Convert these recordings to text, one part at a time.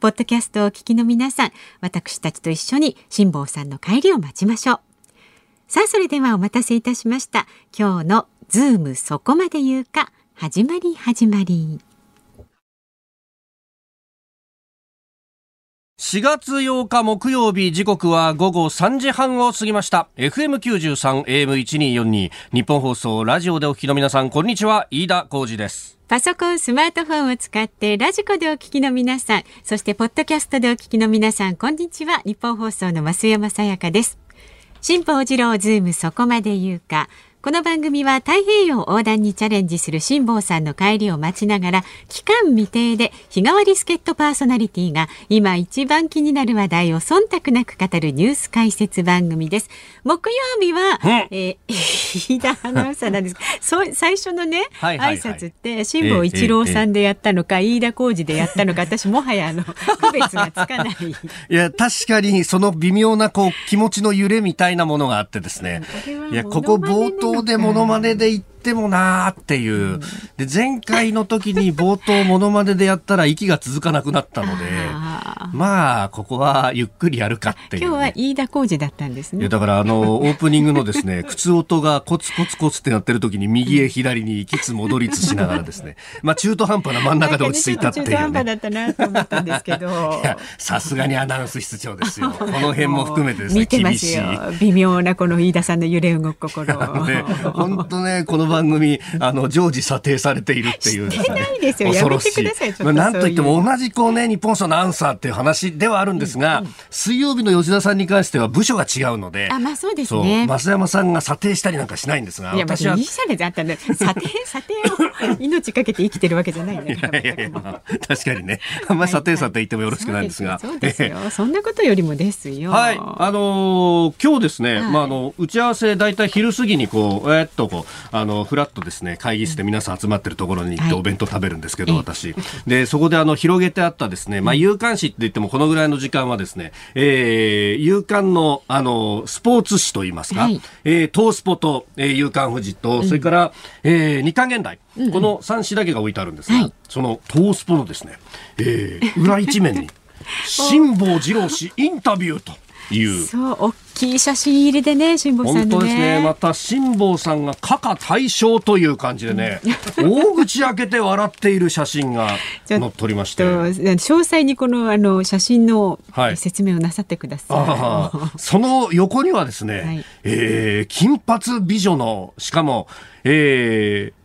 ポッドキャストをお聞きの皆さん、私たちと一緒に辛坊さんの帰りを待ちましょう。さあ、それではお待たせいたしました。今日のズームそこまで言うか、始まり始まり。4月8日木曜日時刻は午後3時半を過ぎました FM93 AM1242 ニッポン放送ラジオでお聞きの皆さんこんにちは飯田浩司ですパソコン、スマートフォンを使ってラジコでお聞きの皆さん、そしてポッドキャストでお聞きの皆さん、こんにちは。ニッポン放送の増山さやかです。辛坊治郎ズームそこまで言うか。この番組は太平洋横断にチャレンジする辛坊さんの帰りを待ちながら期間未定で日替わり助っ人パーソナリティが今一番気になる話題を忖度なく語るニュース解説番組です。木曜日は、うん、えー、飯田アナウンサーなんですそう最初のね、はいはいはい、挨拶って辛坊一郎さんでやったのか、えーえー、飯田浩二でやったのか私もはやあの区別がつかない。いや確かにその微妙なこう気持ちの揺れみたいなものがあってですね。いやここ冒頭でモノマネで言ってもなーっていう。で、前回の時に冒頭モノマネでやったら息が続かなくなったので、まあ、ここはゆっくりやるかっていう、ね、今日は飯田浩二だったんですね。だからあの、オープニングのですね、靴音がコツコツコツってなってる時に右へ左にきつ戻りつしながらですね、まあ中途半端な真ん中で落ち着いたっていう、ね、中途半端だったなと思ったんですけど。さすがにアナウンス室長ですよ。この辺も含めてですね、見てますよ。微妙なこの飯田さんの揺れ動く心。ね、本当ね、この番組、あの、常時査定されているっていう、ね、恐ろしい。まあ、なんといっても同じこうね、日本のアンサーっていう話ではあるんですが、うんうん、水曜日の吉田さんに関しては部署が違うので、あ、まあそうですね。増山さんが査定したりなんかしないんですが、いや、私は。いいじゃないですか。査定、査定を命かけて生きてるわけじゃないね。いやいやいや、確かにね。あんまり査定査定言ってもよろしくないんですが。そうですよ。そんなことよりもですよ。はい。あのー、今日ですね、はい、まあ、あの、打ち合わせ大体昼過ぎにこう、えー、っとこう、あの、フラットですね、会議室で皆さん集まってるところに行ってお弁当食べるんですけど、はい、私。で、そこであの、広げてあったですね、まあ、有刊誌って言ってもこのぐらいの時間はですね、えー、夕刊の、あの、スポーツ紙といいますか、はい、えー、東スポと、えー、夕刊富士と、それから、えー、日刊現代、うん、この3紙だけが置いてあるんですが、はい、その東スポのですね、えー、裏一面に、辛坊治郎氏インタビューと。いう。そう大きい写真入りでね辛坊さん、ね、本当ですね。また辛坊さんが加賀大将という感じでね大口開けて笑っている写真が 載っておりまして。詳細にこのあの写真の説明をなさってください、はい、その横にはですね、はい、えー、金髪美女のしかもえー、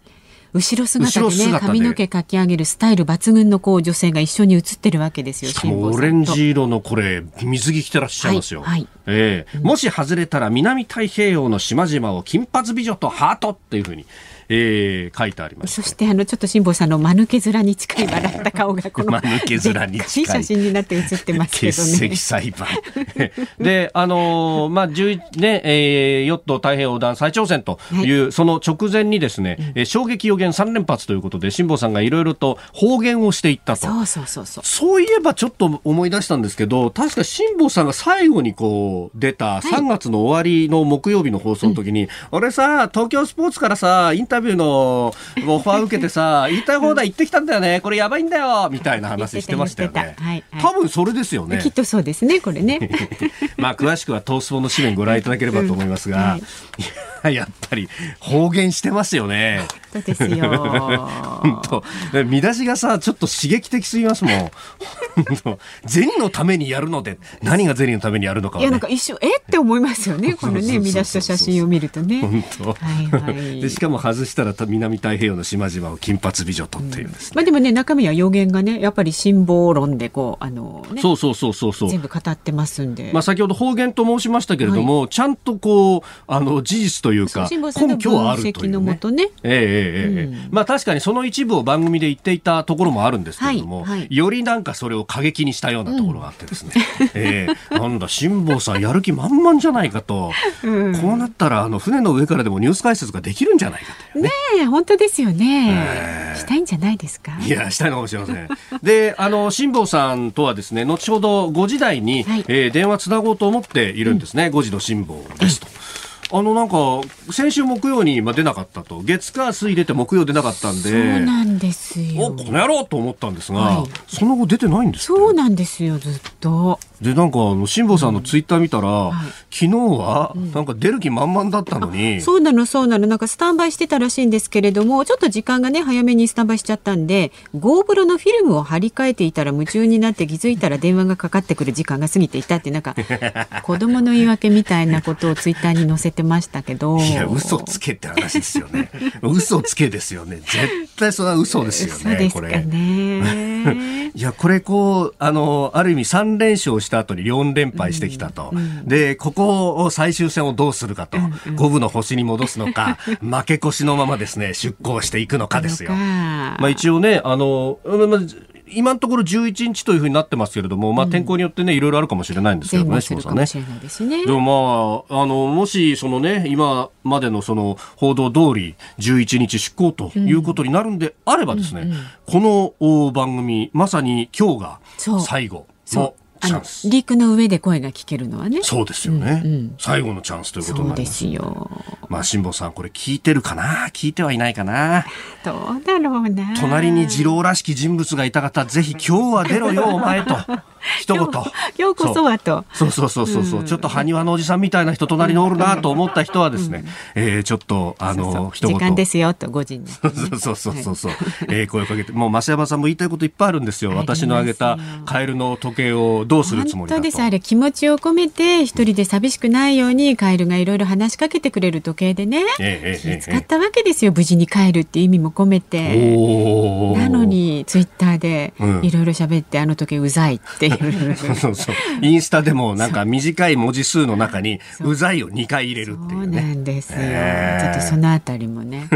後ろ姿でね髪の毛かき上げるスタイル抜群のこう女性が一緒に写ってるわけですよしかもオレンジ色のこれ水着着てらっしゃいますよ、はいはい、えー、うん、もし外れたら南太平洋の島々を金髪美女とハートっていうふうにえー、書いてあります、そしてあのちょっと辛坊さんの間抜け面に近い笑った顔がこの間抜け面に近い。写真になって写ってますけどね。欠席裁判。であのー、まあ11ね、えー、ヨット太平洋横断再挑戦という、はい、その直前にですね、うん、衝撃予言3連発ということで辛坊さんがいろいろと方言をしていったと。そうそうそうそう。そういえばちょっと思い出したんですけど確か辛坊さんが最後にこう出た3月の終わりの木曜日の放送の時に、はい、俺さ東京スポーツからさインタタビューのオファー受けてさ、言いたい放題言ってきたんだよね、これやばいんだよ、みたいな話してましたよね。はい、多分それですよね。きっとそうですね、これね。まあ、詳しくは東スポの紙面ご覧いただければと思いますが、うんはい、やっぱり方言してますよね。当ですよ。本当見出しがさちょっと刺激的すぎますもん。銭のためにやるので何が銭のためにやるのか、ね、いやなんか一瞬え？って思いますよね。このね見出しと写真を見るとね。本当。はいはい。でしかも外したら南太平洋の島々を金髪美女とっていうですね。まあでもね中身は予言がねやっぱり辛抱論でこうあの、ね、そうそうそうそうそう。全部語ってますんで。まあ先ほど方言と申しましたけれども、はい、ちゃんとこうあの事実というか根拠はあるというね。ねええええええ、まあ確かにその一部を番組で言っていたところもあるんですけれども、はいはい、よりなんかそれを過激にしたようなところがあってですね、うん、ええ。なんだ辛坊さんやる気満々じゃないかと、うん、こうなったらあの船の上からでもニュース解説ができるんじゃないかとね。ね。本当ですよね、えー、したいんじゃないですか？いやしたいのかもしれません。であの辛坊さんとはですね後ほど5時台に、はい、えー、電話つなごうと思っているんですね、うん、5時の辛坊ですと。あのなんか先週木曜にまあ出なかったと。月火水出て木曜出なかったんで。そうなんですよ。おこの野郎と思ったんですが、はい、その後出てないんですそうなんですよずっとでなんかあの辛坊さんのツイッター見たら、うんはい、昨日はなんか出る気満々だったのに、うん、そうなのそうなの。なんかスタンバイしてたらしいんですけれどもちょっと時間がね早めにスタンバイしちゃったんで GoPro のフィルムを張り替えていたら夢中になって気づいたら電話がかかってくる時間が過ぎていたってなんか 子供の言い訳みたいなことをツイッターに載せてましたけど。いや嘘つけって話ですよね。嘘つけですよね。絶対それは嘘ですよねこれ。いやこれこうあのある意味3連勝した後に4連敗してきたと、うんうん、でここを最終戦をどうするかと、うんうん、五分の星に戻すのか 負け越しのままですね出航していくのかですよ。まあ一応ねあの、まあ今のところ11日というふうになってますけれども、まあ、天候によってね、いろいろあるかもしれないんですけどね、下さんね。でもまあ、あの、もし、そのね、今までのその報道通り、11日出航ということになるんであればですね、うんうんうん、この番組、まさに今日が最後のあの陸の上で声が聞けるのはね。そうですよね、うんうん、最後のチャンスということになります。そうですよ。まあ辛坊さんこれ聞いてるかな？聞いてはいないかな？どうだろうな。隣に二郎らしき人物がいた方ぜひ今日は出ろよお前と一言。今日こそはと。そう。そうそうそうそう、うん、ちょっと埴輪のおじさんみたいな人隣におるなと思った人はですね、うん、えー、ちょっとあの一言。時間ですよと5時に、そうそうそうそうそう、はい、えー、声をかけて。もう増山さんも言いたいこといっぱいあるんですよ。私のあげたカエルの時計をどうするつもりだと。です。あれ気持ちを込めて一人で寂しくないようにカエルがいろいろ話しかけてくれる時計でね、ええ、気使ったわけですよ。無事に帰るっていう意味も込めて。なのにツイッターでいろいろ喋って、あの時計うざいってそうそうインスタでもなんか短い文字数の中にう。ざいを2回入れるっていう、ね、そうなんですよ、えー、ちょっとそのあたりもね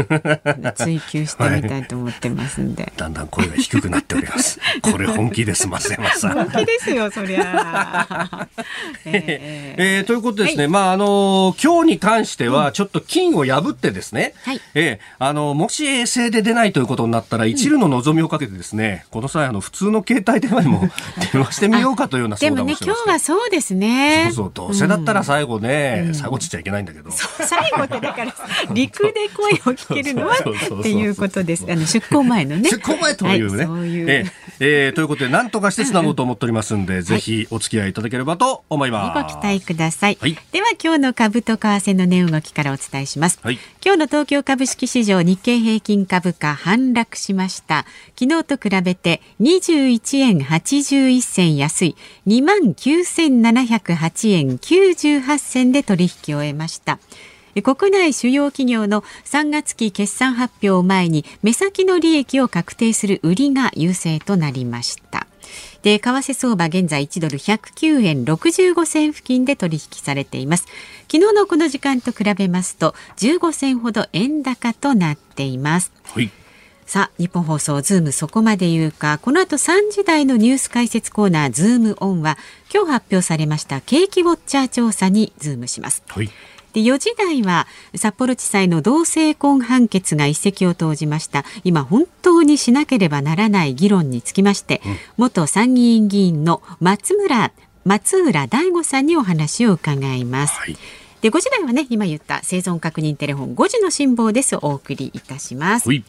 追求してみたいと思ってますんで、はい、だんだん声が低くなっております。これ本気です松山さん。本気ですよそりゃ。えー、えー、ということですね、はい、まああの今日に関してはちょっと金を破ってですね、はい、えー、あのもし衛星で出ないということになったら、一縷の望みをかけてですねこの際あの普通の携帯電話にも 電話してみようかというようなでもね今日はそうですね。そうそうどう。せだったら最後ね、うん、最後ちっちゃいけないんだけど、最後ってだから 陸で声を聞けるのはっていうことです。あの出航前のね。出航前というね、はい、ういうえー、えー、ということで何とかしてつなごうと思っておりますんで、ぜひお付き合いいただければと思います。ご期待ください、はい、では今日の株と為替の値動きからお伝えします、はい、今日の東京株式市場日経平均株価反落しました。昨日と比べて21円81銭安い。2万9708円98銭で取引を終えました国内主要企業の3月期決算発表を前に目先の利益を確定する売りが優勢となりました。で為替相場現在1ドル109円65銭付近で取引されています。昨日のこの時間と比べますと15銭ほど円高となっています、はい。さあ、ニッポン放送ズームそこまで言うか、この後3時台のニュース解説コーナーズームオンは、今日発表されました景気ウォッチャー調査にズームします。はい。で4時台は札幌地裁の同性婚判決が一石を投じました。今本当にしなければならない議論につきまして、うん、元参議院議員の松浦松浦大吾さんにお話を伺います、はい、で5時台はね今言った生存確認テレフォン5時の辛抱です。お送りいたします、はい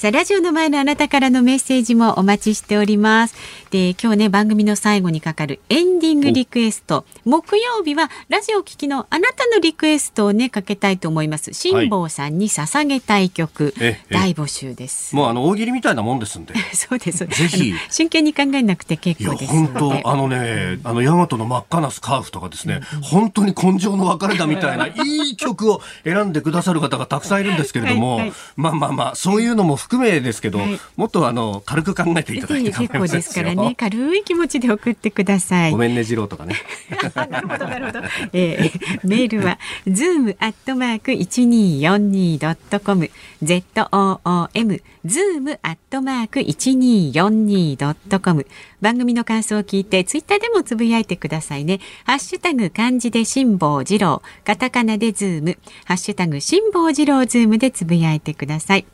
さあラジオの前のあなたからのメッセージもお待ちしております。で今日ね番組の最後にかかるエンディングリクエスト。木曜日はラジオ聞きのあなたのリクエストをねかけたいと思います。辛坊さんに捧げたい曲、はい、大募集です。もうあの大喜利みたいなもんですんで。そうですぜひ。真剣に考えなくて結構です。本当あのねあの大和の真っ赤なスカーフとかですね、うん、本当に今生の別れだみたいないい曲を選んでくださる方がたくさんいるんですけれども、はいはい、まあまあまあそういうのも含めですけど、はい、もっとあの軽く考えていただいて結構ですからね。軽い気持ちで送ってください。ごめんねジローとかね。なるほどなるほど、えー、メールはズームアットマーク一二四二ドットコム z o o m ズームアットマーク一二四二ドットコム番組の感想を聞いてツイッターでもつぶやいてくださいね。ハッシュタグ漢字で辛坊治郎。カタカナでズーム。ハッシュタグ辛坊治郎ズームでつぶやいてください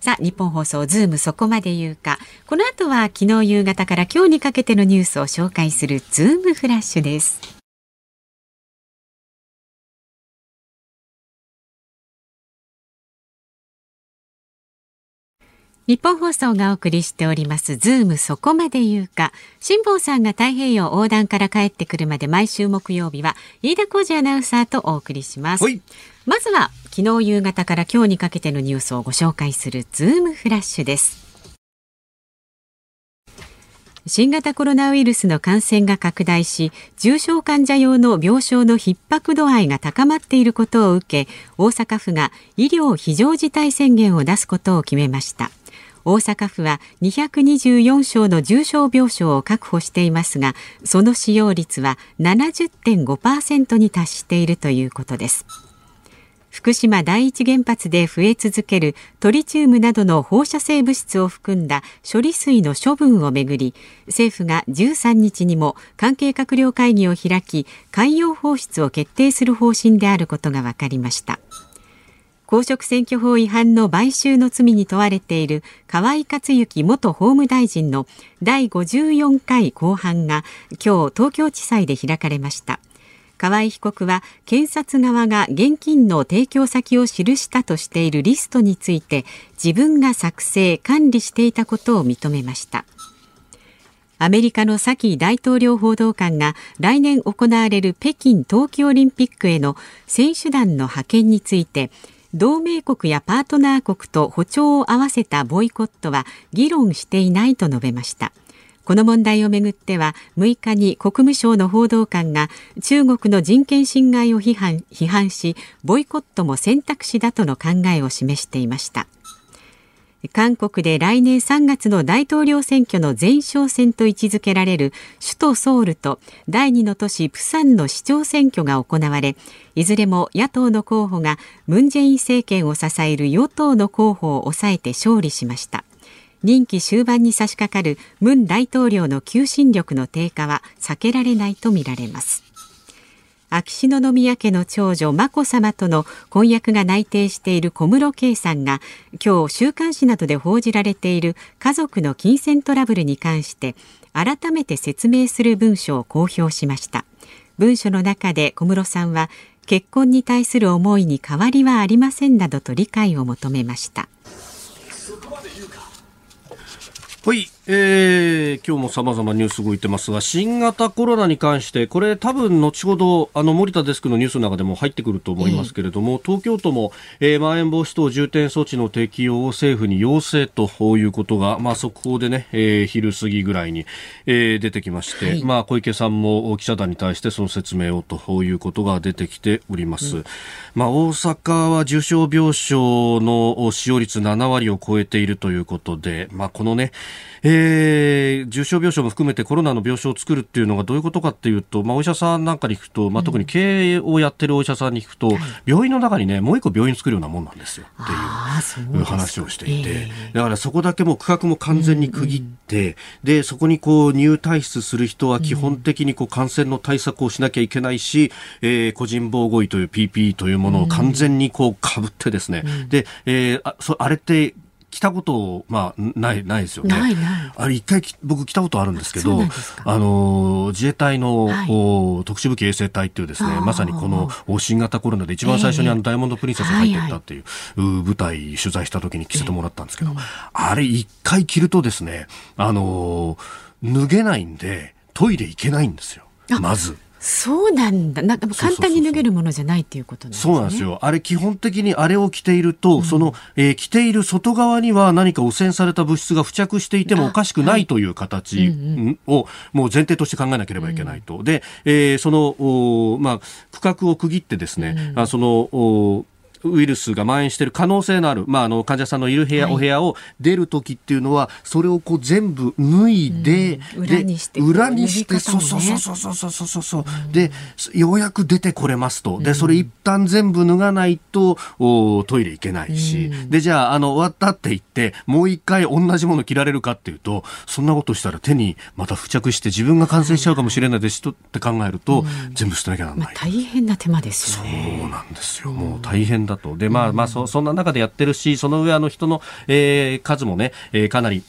さあ、ニッポン放送ズームそこまで言うか。この後は昨日夕方から今日にかけてのニュースを紹介するズームフラッシュです。ニッポン放送がお送りしておりますズームそこまで言うか辛坊さんが太平洋横断から帰ってくるまで毎週木曜日は飯田浩司アナウンサーとお送りしますまずは昨日夕方から今日にかけてのニュースをご紹介するズームフラッシュです。新型コロナウイルスの感染が拡大し重症患者用の病床の逼迫度合いが高まっていることを受け大阪府が医療非常事態宣言を出すことを決めました。大阪府は224床の重症病床を確保していますがその使用率は70.5%に達しているということです。福島第一原発で増え続けるトリチウムなどの放射性物質を含んだ処理水の処分をめぐり政府が13日にも関係閣僚会議を開き海洋放出を決定する方針であることが分かりました。公職選挙法違反の買収の罪に問われている河井克行元法務大臣の第54回公判が今日東京地裁で開かれました。河井被告は検察側が現金の提供先を記したとしているリストについて自分が作成管理していたことを認めました。アメリカのサキ大統領報道官が来年行われる北京冬季オリンピックへの選手団の派遣について同盟国やパートナー国と歩調を合わせたボイコットは議論していないと述べました。この問題をめぐっては6日に国務省の報道官が中国の人権侵害を批判批判しボイコットも選択肢だとの考えを示していました。韓国で来年3月の大統領選挙の前哨戦と位置づけられる首都ソウルと第2の都市プサンの市長選挙が行われいずれも野党の候補がムン・ジェイン政権を支える与党の候補を抑えて勝利しました。任期終盤に差し掛かるムン大統領の求心力の低下は避けられないとみられます。秋篠宮家の長女眞子さまとの婚約が内定している小室圭さんが今日週刊誌などで報じられている家族の金銭トラブルに関して改めて説明する文書を公表しました。文書の中で小室さんは結婚に対する思いに変わりはありませんなどと理解を求めました。はい、えー、今日も様々ニュース動いてますが、新型コロナに関して、これ多分後ほど、あの、森田デスクのニュースの中でも入ってくると思いますけれども、うん、東京都も、えー、まん延防止等重点措置の適用を政府に要請ということが、まあ、速報でね、えー、昼過ぎぐらいに、えー、出てきまして、はい、まあ、小池さんも記者団に対してその説明をということが出てきております。うん、まあ、大阪は重症病床の使用率7割を超えているということで、まあ、このね、えー、重症病床も含めてコロナの病床を作るっていうのがどういうことかっていうと、まあ、お医者さんなんかに聞くと、まあ、特に経営をやってるお医者さんに聞くと、うん、病院の中にね、もう一個病院作るようなもんなんですよ。っていう話をしていて、えー、だからそこだけも区画も完全に区切って、うんうん、で、そこにこう入退出する人は基本的にこう感染の対策をしなきゃいけないし、えー、個人防護衣という PPE というものを完全にこう被ってですね、うん、で、えー、あそあれって来たことまあないないですよね。ないない。あれ一回僕来たことあるんですけど、あの自衛隊の、はい、特殊武器衛生隊っていうですね、まさにこの新型コロナで一番最初にあのダイヤモンドプリンセスが入っていったっていう、えーはいはい、舞台取材した時に着せてもらったんですけど、えー、あれ一回着るとですね、あの脱げないんでトイレ行けないんですよ。まず。そうなんだ。なんか簡単に脱げるものじゃないっていうことなんですね。そうなんですよ。あれ基本的にあれを着ていると、うん、その、えー、着ている外側には何か汚染された物質が付着していてもおかしくないという形を、もう前提として考えなければいけないと。うん、で、えー、その、おまあ、区画を区切ってですね、うん、あその、おウイルスが蔓延している可能性のある、まあ、あの患者さんのいる部屋、はい、お部屋を出るときっていうのはそれをこう全部脱いで、うん、裏にして裏にして、ね、そうそうそうそうそうそうそう、う。ん、でようやく出てこれますと。でそれ一旦全部脱がないとおトイレ行けないし、うん、でじゃああの終わったって言ってもう一回同じもの着られるかっていうとそんなことしたら手にまた付着して自分が感染しちゃうかもしれないですとって考えると、全部捨てなきゃならない、まあ、大変な手間ですよね。そうなんですよ。もう大変だと。で、まあ、まあそ、そんな中でやってるし、その上、あの人の、えー、数もね、えー、かなり、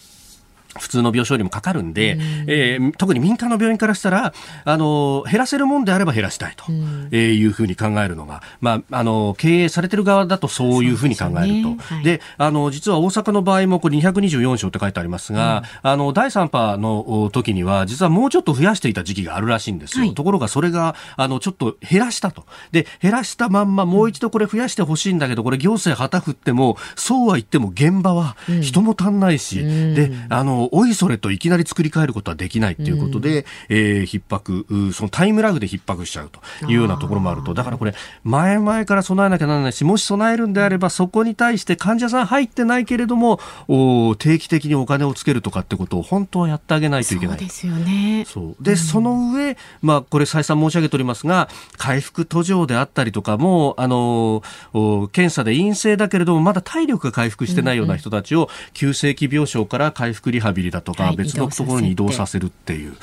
普通の病床よりもかかるんで、うん、えー、特に民間の病院からしたら、あの、減らせるもんであれば減らしたいと、うん、えー、いうふうに考えるのが、まあ、あの、経営されてる側だとそういうふうに考えると。で、ねはい、あの、実は大阪の場合もこれ224床って書いてありますが、うん、あの、第3波の時には、実はもうちょっと増やしていた時期があるらしいんですよ。はい、ところがそれが、あの、ちょっと減らしたと。で、減らしたまんまもう一度これ増やしてほしいんだけど、これ行政旗振っても、そうは言っても現場は人も足んないし、で、あの、おいそれといきなり作り変えることはできないということで、うん、えー、逼迫、そのタイムラグで逼迫しちゃうというようなところもあると、だからこれ、前々から備えなきゃならないし、もし備えるんであれば、そこに対して患者さん入ってないけれども、お定期的にお金をつけるとかってことを本当はやってあげないといけない。そうですよね。そう。で、うん、その上、まあ、これ再三申し上げておりますが、回復途上であったりとかも、あの、検査で陰性だけれども、まだ体力が回復してないような人たちを、急性期病床から回復リハビリだとか、別のところに移動させるっていう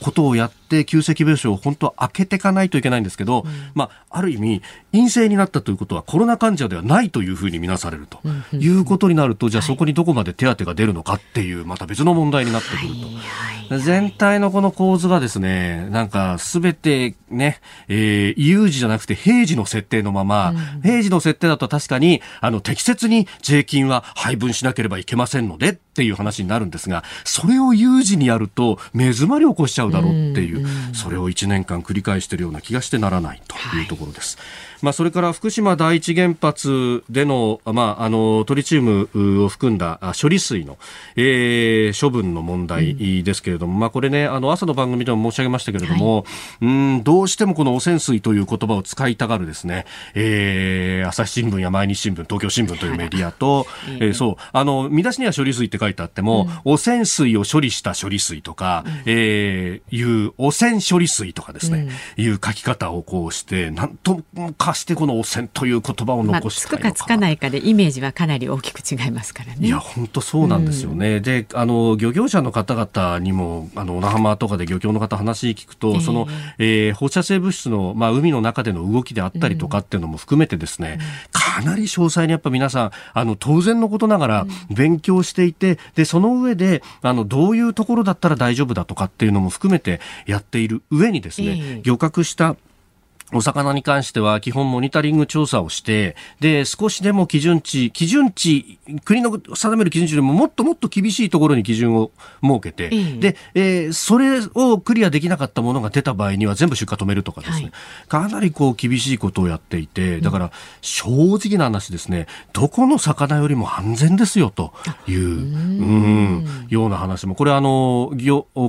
ことをやって急性期病床を本当は開けていかないといけないんですけど、うん、まあ、ある意味陰性になったということはコロナ患者ではないというふうに見なされるということになると、じゃあそこにどこまで手当が出るのかっていうまた別の問題になってくると。はいはい、全体のこの構図がですね、なんかすべてね、えー、有事じゃなくて平時の設定のまま、うん、平時の設定だと確かにあの適切に税金は配分しなければいけませんのでっていう話になるんですが、それを有事にやると目詰まりを起こしちゃうだろうっていう、それを1年間繰り返しているような気がしてならないというところです。はいまあ、それから福島第一原発での,、まあ、あのトリチウムを含んだ処理水の、えー、処分の問題ですけれども、うん、まあ、これねあの朝の番組でも申し上げましたけれども、はい、うんどうしてもこの汚染水という言葉を使いたがるですね、えー、朝日新聞や毎日新聞東京新聞というメディアと、えー、そうあの見出しには処理水って書いてあっても、うん、汚染水を処理した処理水とか、うん、えー、いう汚染処理水とかですね、いう書き方をこうしてなんとかしてこの汚染という言葉を残したいのか、まあ、つくかつかないかでイメージはかなり大きく違いますからね。いや本当そうなんですよね。うん、であの漁業者の方々にもあの小名浜とかで漁協の方話聞くと、えー、その、えー、放射性物質のまあ海の中での動きであったりとかっていうのも含めてですね、うん、かなり詳細にやっぱ皆さんあの当然のことながら勉強していて、でその上であのどういうところだったら大丈夫だとかっていうのも含めてやっている上にですね、えー、漁獲したお魚に関しては基本モニタリング調査をして、で、少しでも基準値、基準値、国の定める基準値よりももっともっと厳しいところに基準を設けて、で、えー、それをクリアできなかったものが出た場合には全部出荷止めるとかですね、はい、かなりこう厳しいことをやっていて、だから正直な話ですね、どこの魚よりも安全ですよという、うん、ような話も、これあの、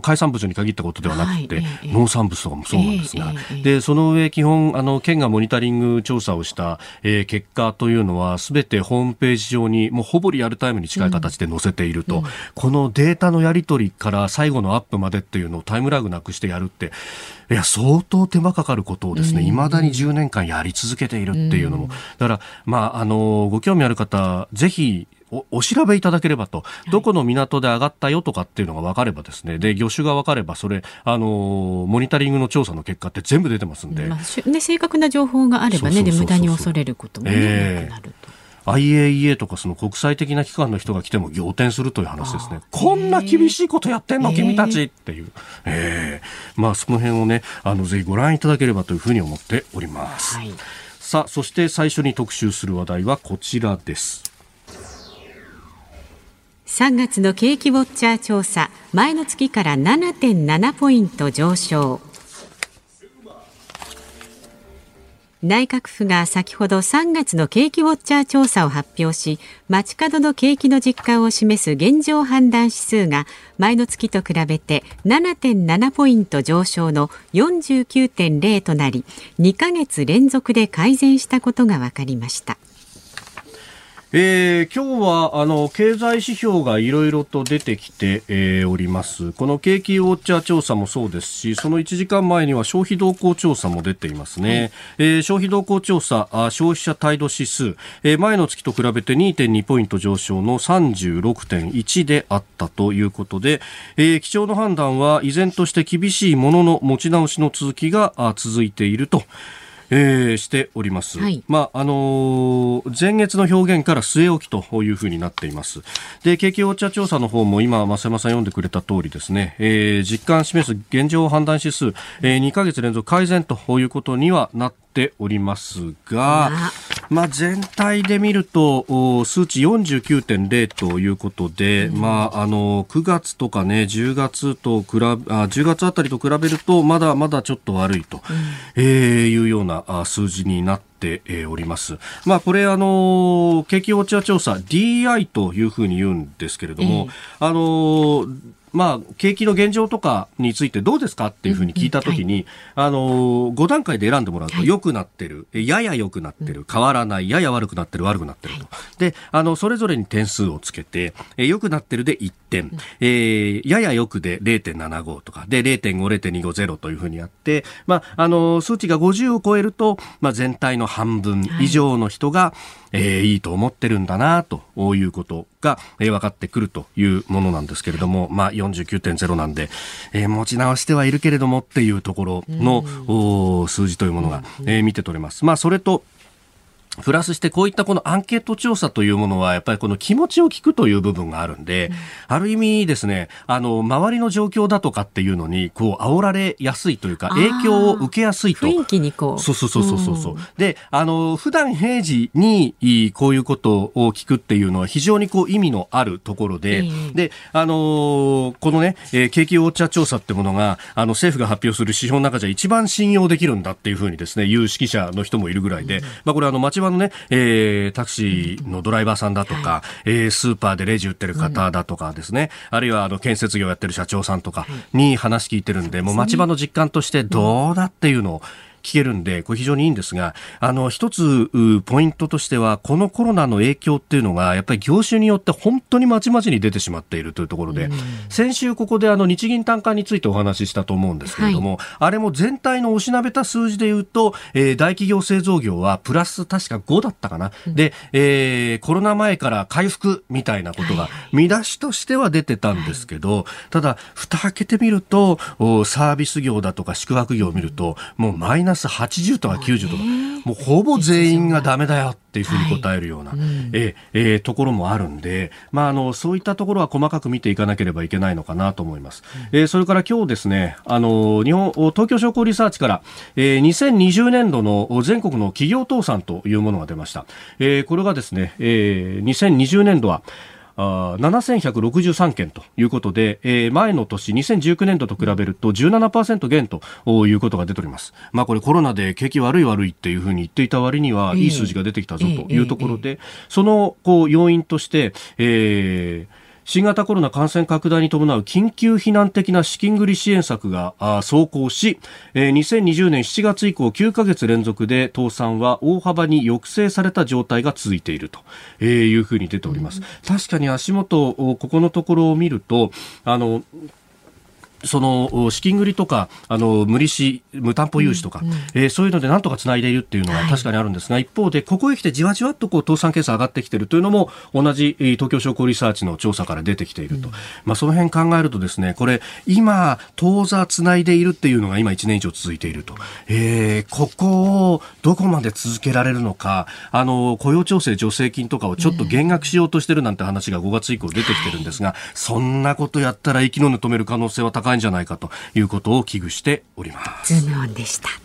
海産物に限ったことではなくて、はい、農産物とかもそうなんですが、で、その上基本本あの県がモニタリング調査をした、えー、結果というのはすべてホームページ上にもうほぼリアルタイムに近い形で載せていると、うん、このデータのやり取りから最後のアップまでっていうのをタイムラグなくしてやるっていや相当手間かかることをですね、い、ま、だに10年間やり続けているっていうのも、だから、まあ、あのご興味ある方ぜひおお調べいただければと、どこの港で上がったよとかっていうのが分かればですね、で、魚種が分かれば、それ、あのモニタリングの調査の結果って全部出てますんで。まあ、ね、正確な情報があればね、で無駄に恐れることもね、えー、なくなると。IAEA とかその国際的な機関の人が来ても仰天するという話ですね。こんな厳しいことやってんの、君たちっていう。えー、まあその辺をね、あの、ぜひご覧いただければというふうに思っております。はい、さあ、そして最初に特集する話題はこちらです。3月の景気ウォッチャー調査前の月から7.7ポイント上昇内閣府が先ほど3月の景気ウォッチャー調査を発表し街角の景気の実感を示す現状判断指数が前の月と比べて7.7ポイント上昇の49.0となり2ヶ月連続で改善したことが分かりました。えー、今日はあの経済指標がいろいろと出てきて、えー、おります。この景気ウォッチャー調査もそうですしその1時間前には消費動向調査も出ていますね、うん、えー、消費動向調査あ消費者態度指数、えー、前の月と比べて2.2ポイント上昇の36.1であったということで、えー、基調の判断は依然として厳しいものの持ち直しの続きが続いているとえー、しております。はい、まああのー、前月の表現から据え置きというふうになっています。で、景気ウォッチャー調査の方も今、増山さん読んでくれた通りですね、えー、実感示す現状判断指数、えー、2ヶ月連続改善ということにはなってておりますが、まあ、全体で見ると数値49.0ということで、うん、まあ、あの9月とかね10月と比べあ10月あたりと比べるとまだまだちょっと悪いと、うん、えー、いうような数字になっております。まあ、これ、あの、景気ウォッチャー調査 DI というふうに言うんですけれども、えー、あの、まあ、景気の現状とかについてどうですかっていうふうに聞いたときに、はい、あの、5段階で選んでもらうと、良くなってる、はい、やや良くなってる、変わらない、やや悪くなってる、悪くなってると。で、あの、それぞれに点数をつけて、え良くなってるで1点、えー、やや良くで0.75とか、で、0.5、0.25、0というふうにやって、まあ、あの、数値が50を超えると、まあ、全体の半分以上の人が、はいえー、いいと思ってるんだなということが、えー、分かってくるというものなんですけれども、まあ、49.0なんで、えー、持ち直してはいるけれどもっていうところの、数字というものが、えー、見て取れます。まあ、それとプラスしてこういったこのアンケート調査というものはやっぱりこの気持ちを聞くという部分があるんで、うん、ある意味ですね、あの、周りの状況だとかっていうのに、こう、煽られやすいというか、影響を受けやすいと。雰囲気にこう。そうそうそうそうそう。うん、で、あの、普段平時にこういうことを聞くっていうのは非常にこう意味のあるところで、で、あのこのね、えー、景気ウォッチャー調査ってものが、あの、政府が発表する指標の中じゃ一番信用できるんだっていうふうにですね、有識者の人もいるぐらいで、うん、まあこれあの、町場のね、えー、タクシーのドライバーさんだとか、はい、えー、スーパーでレジ売ってる方だとかですね、うん、あるいはあの建設業やってる社長さんとかに話聞いてるんで、もう町場の実感としてどうだっていうのを、聞けるんで、これ非常にいいんですが、あの、一つ、ポイントとしては、このコロナの影響っていうのが、やっぱり業種によって本当にまちまちに出てしまっているというところで、先週ここであの、日銀単価についてお話ししたと思うんですけれども、はい、あれも全体のおしなべた数字で言うと、えー、大企業製造業はプラス確か5だったかな。うん、で、えー、コロナ前から回復みたいなことが、見出しとしては出てたんですけど、はい、ただ、蓋開けてみると、サービス業だとか宿泊業を見ると、もうマイナスス80とか90とか、もうほぼ全員がダメだよっていうふうに答えるような、はいええー、ところもあるんで、まあ、あの、そういったところは細かく見ていかなければいけないのかなと思います。うん、えー、それから今日ですね、あの、日本、東京商工リサーチから、えー、2020年度の全国の企業倒産というものが出ました。えー、これがですね、えー、2020年度は、あ7163件ということで、えー、前の年2019年度と比べると17%減ということが出ております。まあこれコロナで景気悪い悪いっていうふうに言っていた割にはいい数字が出てきたぞというところで、そのこう要因として、えー新型コロナ感染拡大に伴う緊急避難的な資金繰り支援策が走行し、2020年7月以降9ヶ月連続で倒産は大幅に抑制された状態が続いているというふうに出ております。確かに足元、ここのところを見ると、あの、その資金繰りとかあの無利子無担保融資とか、うんうん、えー、そういうのでなんとかつないでいるっていうのは確かにあるんですが、はい、一方でここへ来てじわじわっとこう倒産係数上がってきているというのも同じ東京商工リサーチの調査から出てきていると、うん、まあ、その辺考えるとですねこれ今当座つないでいるっていうのが今1年以上続いていると、えー、ここをどこまで続けられるのかあの雇用調整助成金とかをちょっと減額しようとしてるなんて話が5月以降出てきてるんですが、そんなことやったら息の根止める可能性は高いんじゃないかということを危惧しております。ズームオンでした。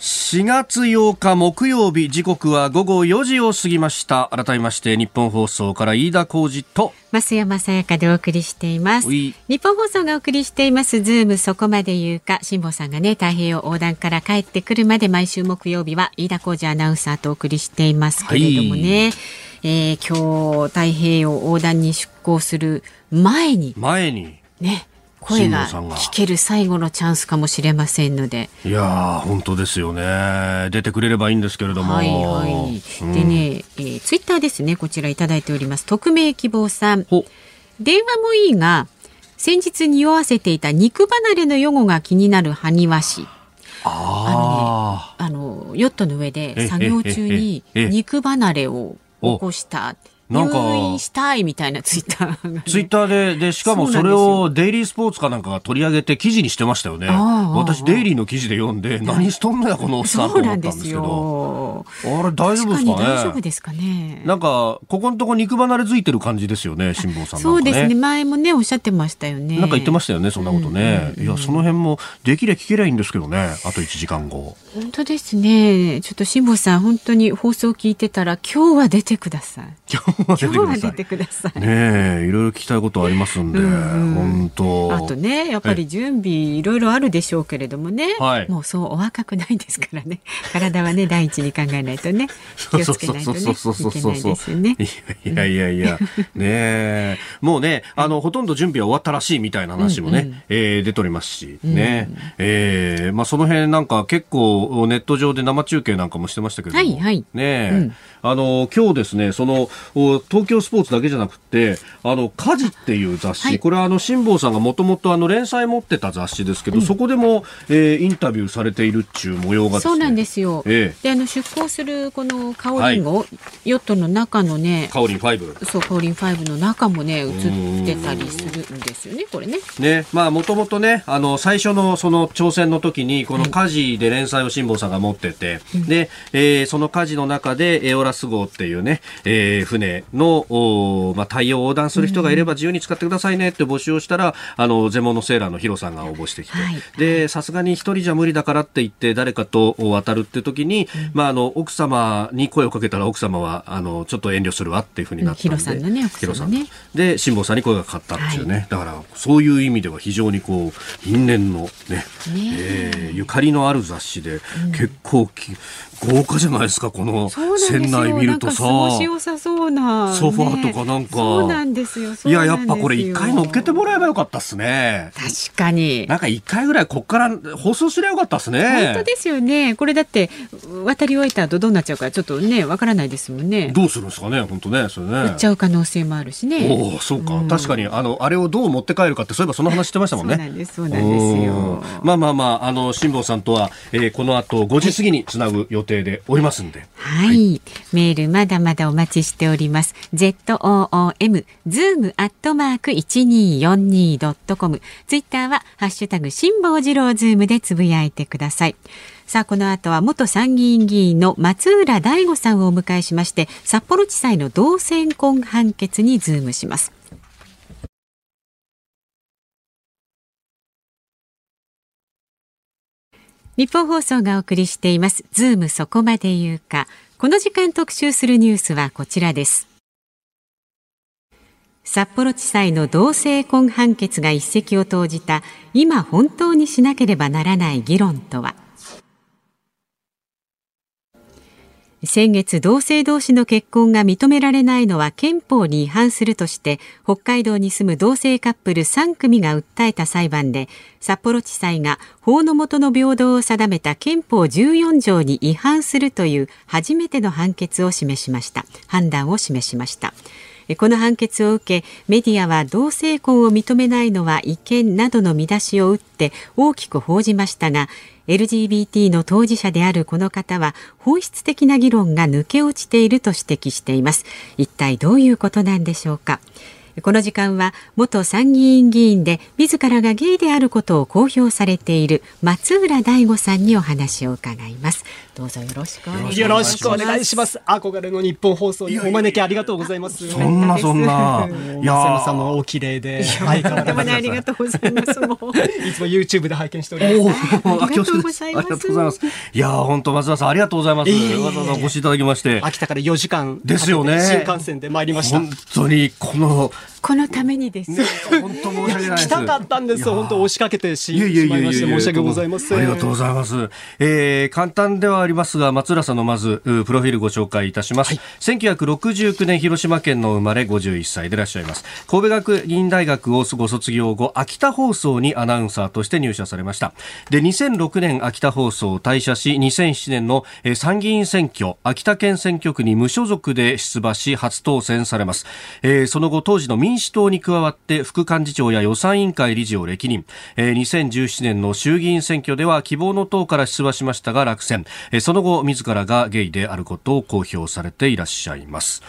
4月8日木曜日時刻は午後4時を過ぎました。改めましてニッポン放送から飯田浩司と増山さやかでお送りしています。ニッポン放送がお送りしています。ズームそこまで言うか辛坊さんがね太平洋横断から帰ってくるまで毎週木曜日は飯田浩司アナウンサーとお送りしていますけれどもね、はい、えー、今日太平洋横断に出港する前に。前に。ね声が聞ける最後のチャンスかもしれませんので。いや本当ですよね。出てくれればいいんですけれども。はいはい、うん、でね、えー、ツイッターですね。こちらいただいております。匿名希望さん。電話もいいが先日匂わせていた肉離れの予後が気になる埴輪師ああのねあのヨットの上で作業中に肉離れを起こしたなんか入院したいみたいなツイッターが、ね、ツイッターで、で、しかもそれをデイリースポーツかなんかが取り上げて記事にしてましたよね。私、デイリーの記事で読んで、何しとんのや、このおっさんと思ったんですけど。あれ、大丈夫ですかね？大丈夫ですかね。なんか、ここのとこ肉離れづいてる感じですよね、辛坊さん、ね、そうですね。前もね、おっしゃってましたよね。なんか言ってましたよね、そんなことね。いや、その辺も、できりゃ聞けりゃいいんですけどね、あと1時間後。本当ですね。ちょっと辛坊さん、本当に放送聞いてたら、今日は出てください。今日 は出てください。ねいろいろ聞きたいことありますんで、本当。あとね、やっぱり準備いろいろあるでしょうけれどもね、はい、もうそうお若くないですからね、体はね第一に考えないとね、気をつけないとねいけないですよね。いやいやいや、ねもうね、あのほとんど準備は終わったらしいみたいな話もね、えー、出ておりますし、ね、うん、えー、まあその辺なんか結構ネット上で生中継なんかもしてましたけどはいはい、ね、うん、あの今日ですね、その東京スポーツだけじゃなくて、あの、家事っていう雑誌、はい、これはあの、辛坊さんがもともとあの、連載持ってた雑誌ですけど、うん、そこでも、えー、インタビューされているっちゅう模様が、ね、そうなんですよ。えー、で、あの、出港するこのカオリンゴ、はい、ヨットの中のね、カオリン5。そう、カオリン5の中もね、映ってたりするんですよね、これね。ね、まあ、もともとね、あの、最初のその挑戦の時に、この家事で連載を辛坊さんが持ってて、はい、で、えー、その家事の中で、エオラス号っていうね、えー、船の、おまあ、太陽を横断する人がいれば自由に使ってくださいねって募集をしたら、あの、ゼモのセーラーのヒロさんが応募してきて、はい、で、さすがに一人じゃ無理だからって言って誰かと渡るって時に、うん、まあ、あの、奥様に声をかけたら奥様は、あの、ちょっと遠慮するわっていうふうになったんで。ヒロさんのね、奥様ね。で、辛坊さんに声がかかったんですよね。はい、だから、そういう意味では非常にこう、因縁のね、ねえ。ー、ゆかりのある雑誌で、結構き、豪華じゃないですかこの船内見るとさ。ソファーとかなんか。そうなんですよいややっぱこれ一回乗っけてもらえばよかったっすね。確かに。なんか一回ぐらいこっから放送すればよかったっすね。本当ですよね。これだって渡り終えた後どうなっちゃうかちょっとねわからないですもんね。どうするんですかね本当ねそれね。売っちゃう可能性もあるしね。おおそうか、うん、確かにあのあれをどう持って帰るかってそういえばその話してましたもんね。そうなんですそうなんですよ。まあまあまああの辛坊さんとは、えー、この後5時過ぎにつなぐ予定でおりますで。はい、はい、メールまだまだお待ちしております。zoom zoom アットマーク一二四二ドットコム。ツイッターはハッシュタグ辛坊治郎ズームでつぶやいてください。さあこの後は元参議院議員の松浦大悟さんをお迎えしまして札幌地裁の同性婚判決にズームします。ニッポン放送がお送りしています。ズームそこまで言うか。この時間特集するニュースはこちらです。札幌地裁の同性婚判決が一石を投じた今本当にしなければならない議論とは。先月同性同士の結婚が認められないのは憲法に違反するとして北海道に住む同性カップル3組が訴えた裁判で札幌地裁が法の下の平等を定めた憲法14条に違反するという初めての判決を示しました。判断を示しましたこの判決を受けメディアは同性婚を認めないのは違憲などの見出しを打って大きく報じましたが LGBT の当事者であるこの方は本質的な議論が抜け落ちていると指摘しています。一体どういうことなんでしょうか。この時間は元参議院議員で自らがゲイであることを公表されている松浦大吾さんにお話を伺います。どうぞよろしくお願いします。よろしくお願いします。憧れの日本放送にお招きありがとうございます。そんなそんな。いやさんもお綺麗で相変わらずありがとうございます。いつも YouTube で拝見しております。ありがとうございます。いや本当松田さんありがとうございます。わざわざお越しいただきまして。秋田から4時間。ですよね。新幹線で参りました。本当にこのこのためにです。ね、本当申し訳ないです。来たかったんです。本当押しかけてしまいまして申し訳ございません。ありがとうございます。えー、簡単ではありますが、松浦さんのまずプロフィールご紹介いたします。はい、1969年広島県の生まれ51歳でいらっしゃいます。神戸学院大学をご卒業後、秋田放送にアナウンサーとして入社されました。で、2006年秋田放送を退社し、2007年の参議院選挙、秋田県選挙区に無所属で出馬し、初当選されます。えー、その後、当時の民主党に加わって副幹事長や予算委員会理事を歴任、えー、2017年の衆議院選挙では希望の党から出馬しましたが落選、えー、その後自らがゲイであることを公表されていらっしゃいます。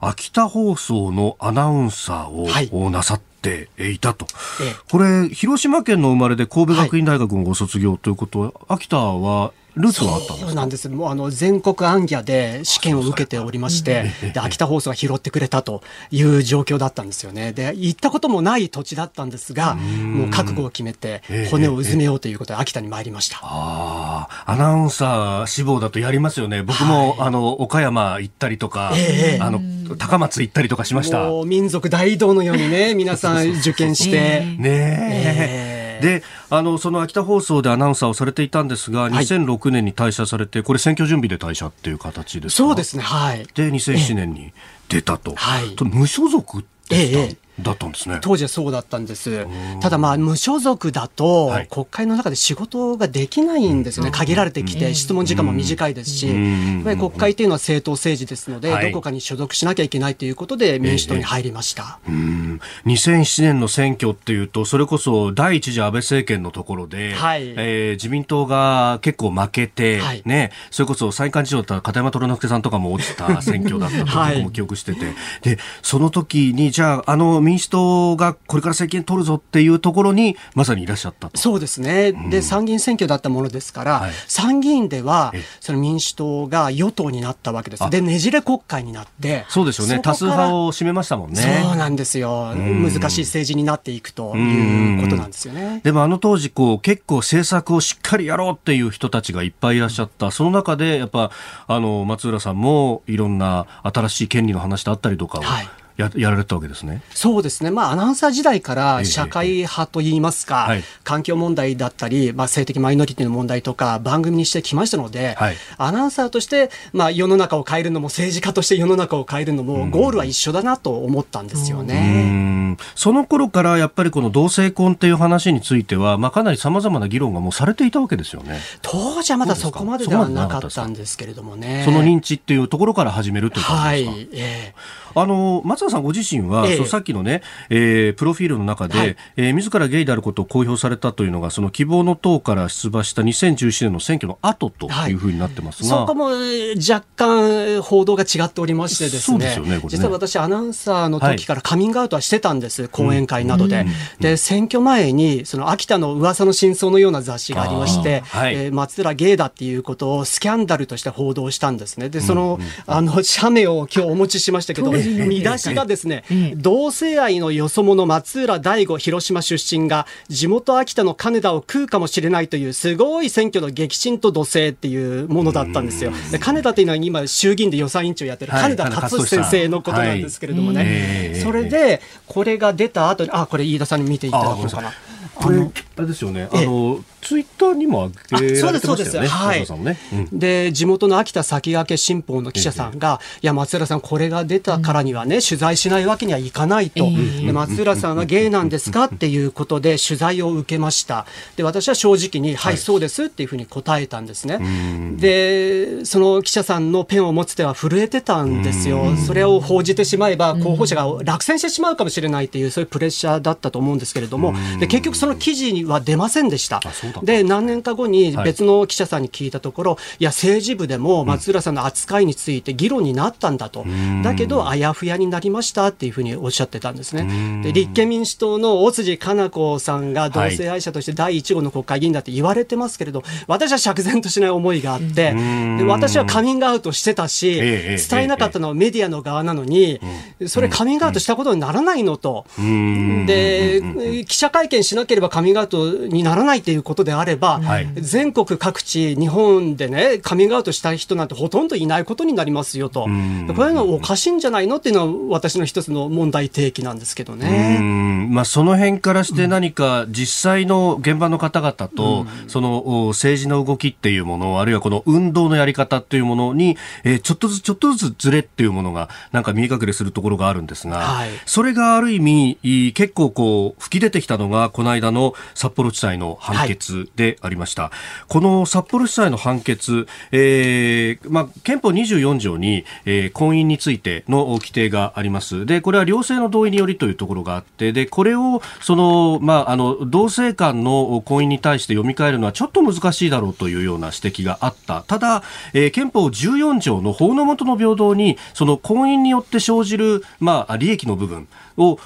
秋田放送のアナウンサーをなさって、いたと、ええ、これ広島県の生まれで神戸学院大学をご卒業ということは、はい、秋田はルーツはあったんですそうなんです。もうあの全国アンギャで試験を受けておりまして、で秋田放送が拾ってくれたという状況だったんですよね。で行ったこともない土地だったんですが、もう覚悟を決めて骨をうずめようということで秋田に参りました。ああ、アナウンサー志望だとやりますよね。僕も、はい、あの岡山行ったりとか、えー、あの高松行ったりとかしました。民族大移動のようにね、皆さん受験して。ねえ。えー。であのその秋田放送でアナウンサーをされていたんですが、2006年に退社されてこれ選挙準備で退社っていう形ですそうですねはい。で2007年に出たと、はい、無所属でした、ええだったんですね。当時はそうだったんです。ただまあ無所属だと国会の中で仕事ができないんですよね、限られてきて質問時間も短いですし、国会というのは政党政治ですので、どこかに所属しなきゃいけないということで民主党に入りました、えー、2007年の選挙っていうとそれこそ第一次安倍政権のところで、はい、えー、自民党が結構負けて、はい、ね、それこそ再幹事長だった片山虎之助さんとかも落ちた選挙だったと僕も記憶してて、でその時にじゃああの民主党がこれから政権取るぞっていうところにまさにいらっしゃったそうですね、うん、で参議院選挙だったものですから、はい、参議院ではその民主党が与党になったわけです。でねじれ国会になってそうですよね。多数派を占めましたもんね。そうなんですよ、うん、難しい政治になっていくということなんですよね。でもあの当時こう結構政策をしっかりやろうっていう人たちがいっぱいいらっしゃった。その中でやっぱあの松浦さんもいろんな新しい権利の話であったりとかを、はいややられたわけですね。そうですね、まあ、アナウンサー時代から社会派といいますか、ええ環境問題だったり、まあ、性的マイノリティの問題とか番組にしてきましたので、はい、アナウンサーとして、まあ、世の中を変えるのも政治家として世の中を変えるのもゴールは一緒だなと思ったんですよね。その頃からやっぱりこの同性婚っていう話については、まあ、かなりさまざまな議論がもうされていたわけですよね。当時はまだそこまでではなかったんですけれどもね。その認知っていうところから始めるという感じですか、はい。えーあの松田さんご自身は、ええ、さっきのね、えー、プロフィールの中で、はい、えー、自らゲイであることを公表されたというのがその希望の党から出馬した2017年の選挙の後というふうになってますが、はい、そこも若干報道が違っておりましてですね、すねね。実は私アナウンサーの時からカミングアウトはしてたんです、はい、講演会などで、うん、で選挙前にその秋田の噂の真相のような雑誌がありまして、はい、えー、松浦ゲイだっていうことをスキャンダルとして報道したんですね。でその、うん。うん、あの写メを今日お持ちしましたけど見出しがですね、同性愛のよそ者松浦大吾広島出身が地元秋田の金田を食うかもしれないというすごい選挙の激震と土星っていうものだったんですよ。で金田というのは今衆議院で予算委員長やってる金田達夫先生のことなんですけれどもね、それでこれが出た後にあこれ飯田さんに見ていただこうかな。あのあれですよね、あの、ツイッターにも上げられてましたよね。はい。ねうん、で、地元の秋田先駆け新報の記者さんが、いや、松浦さん、これが出たからにはね、取材しないわけにはいかないと。で松浦さんはゲイなんですか？っていうことで取材を受けました。で、私は正直に、はい、そうですっていうふうに答えたんですね。で、その記者さんのペンを持つ手は震えてたんですよ。それを報じてしまえば、候補者が落選してしまうかもしれないっていう、そういうプレッシャーだったと思うんですけれども、で結局その記事には出ませんでした。で、何年か後に別の記者さんに聞いたところ、はい、いや、政治部でも松浦さんの扱いについて議論になったんだと。だけど、あやふやになりましたっていうふうにおっしゃってたんですね。で、立憲民主党の尾辻かな子さんが同性愛者として第1号の国会議員だって言われてますけれど、私は釈然としない思いがあって、で私はカミングアウトしてたし、伝えなかったのはメディアの側なのに、それカミングアウトしたことにならないのと。で、記者会見しなければカミングアウトにならないということであれば、はい、全国各地、日本でね、カミングアウトしたい人なんてほとんどいないことになりますよと、こういうのおかしいんじゃないのっていうのは、私の一つの問題提起なんですけどね。まあ、その辺からして何か実際の現場の方々と、その政治の動きっていうもの、あるいはこの運動のやり方っていうものに、えー、ちょっとずつちょっとずつずれっていうものが、なんか見え隠れするところがあるんですが、はい、それがある意味、結構こう、吹き出てきたのが、この間の札幌地裁の判決でありました。この札幌地裁の判決、えーまあ、憲法24条に、えー、婚姻についての規定があります。で、これは両性の同意によりというところがあって、で、これを、その、まあ、あの、同性間の婚姻に対して読み替えるのはちょっと難しいだろうというような指摘があった。ただ、えー、憲法14条の法の下の平等に、その婚姻によって生じる、まあ、利益の部分を、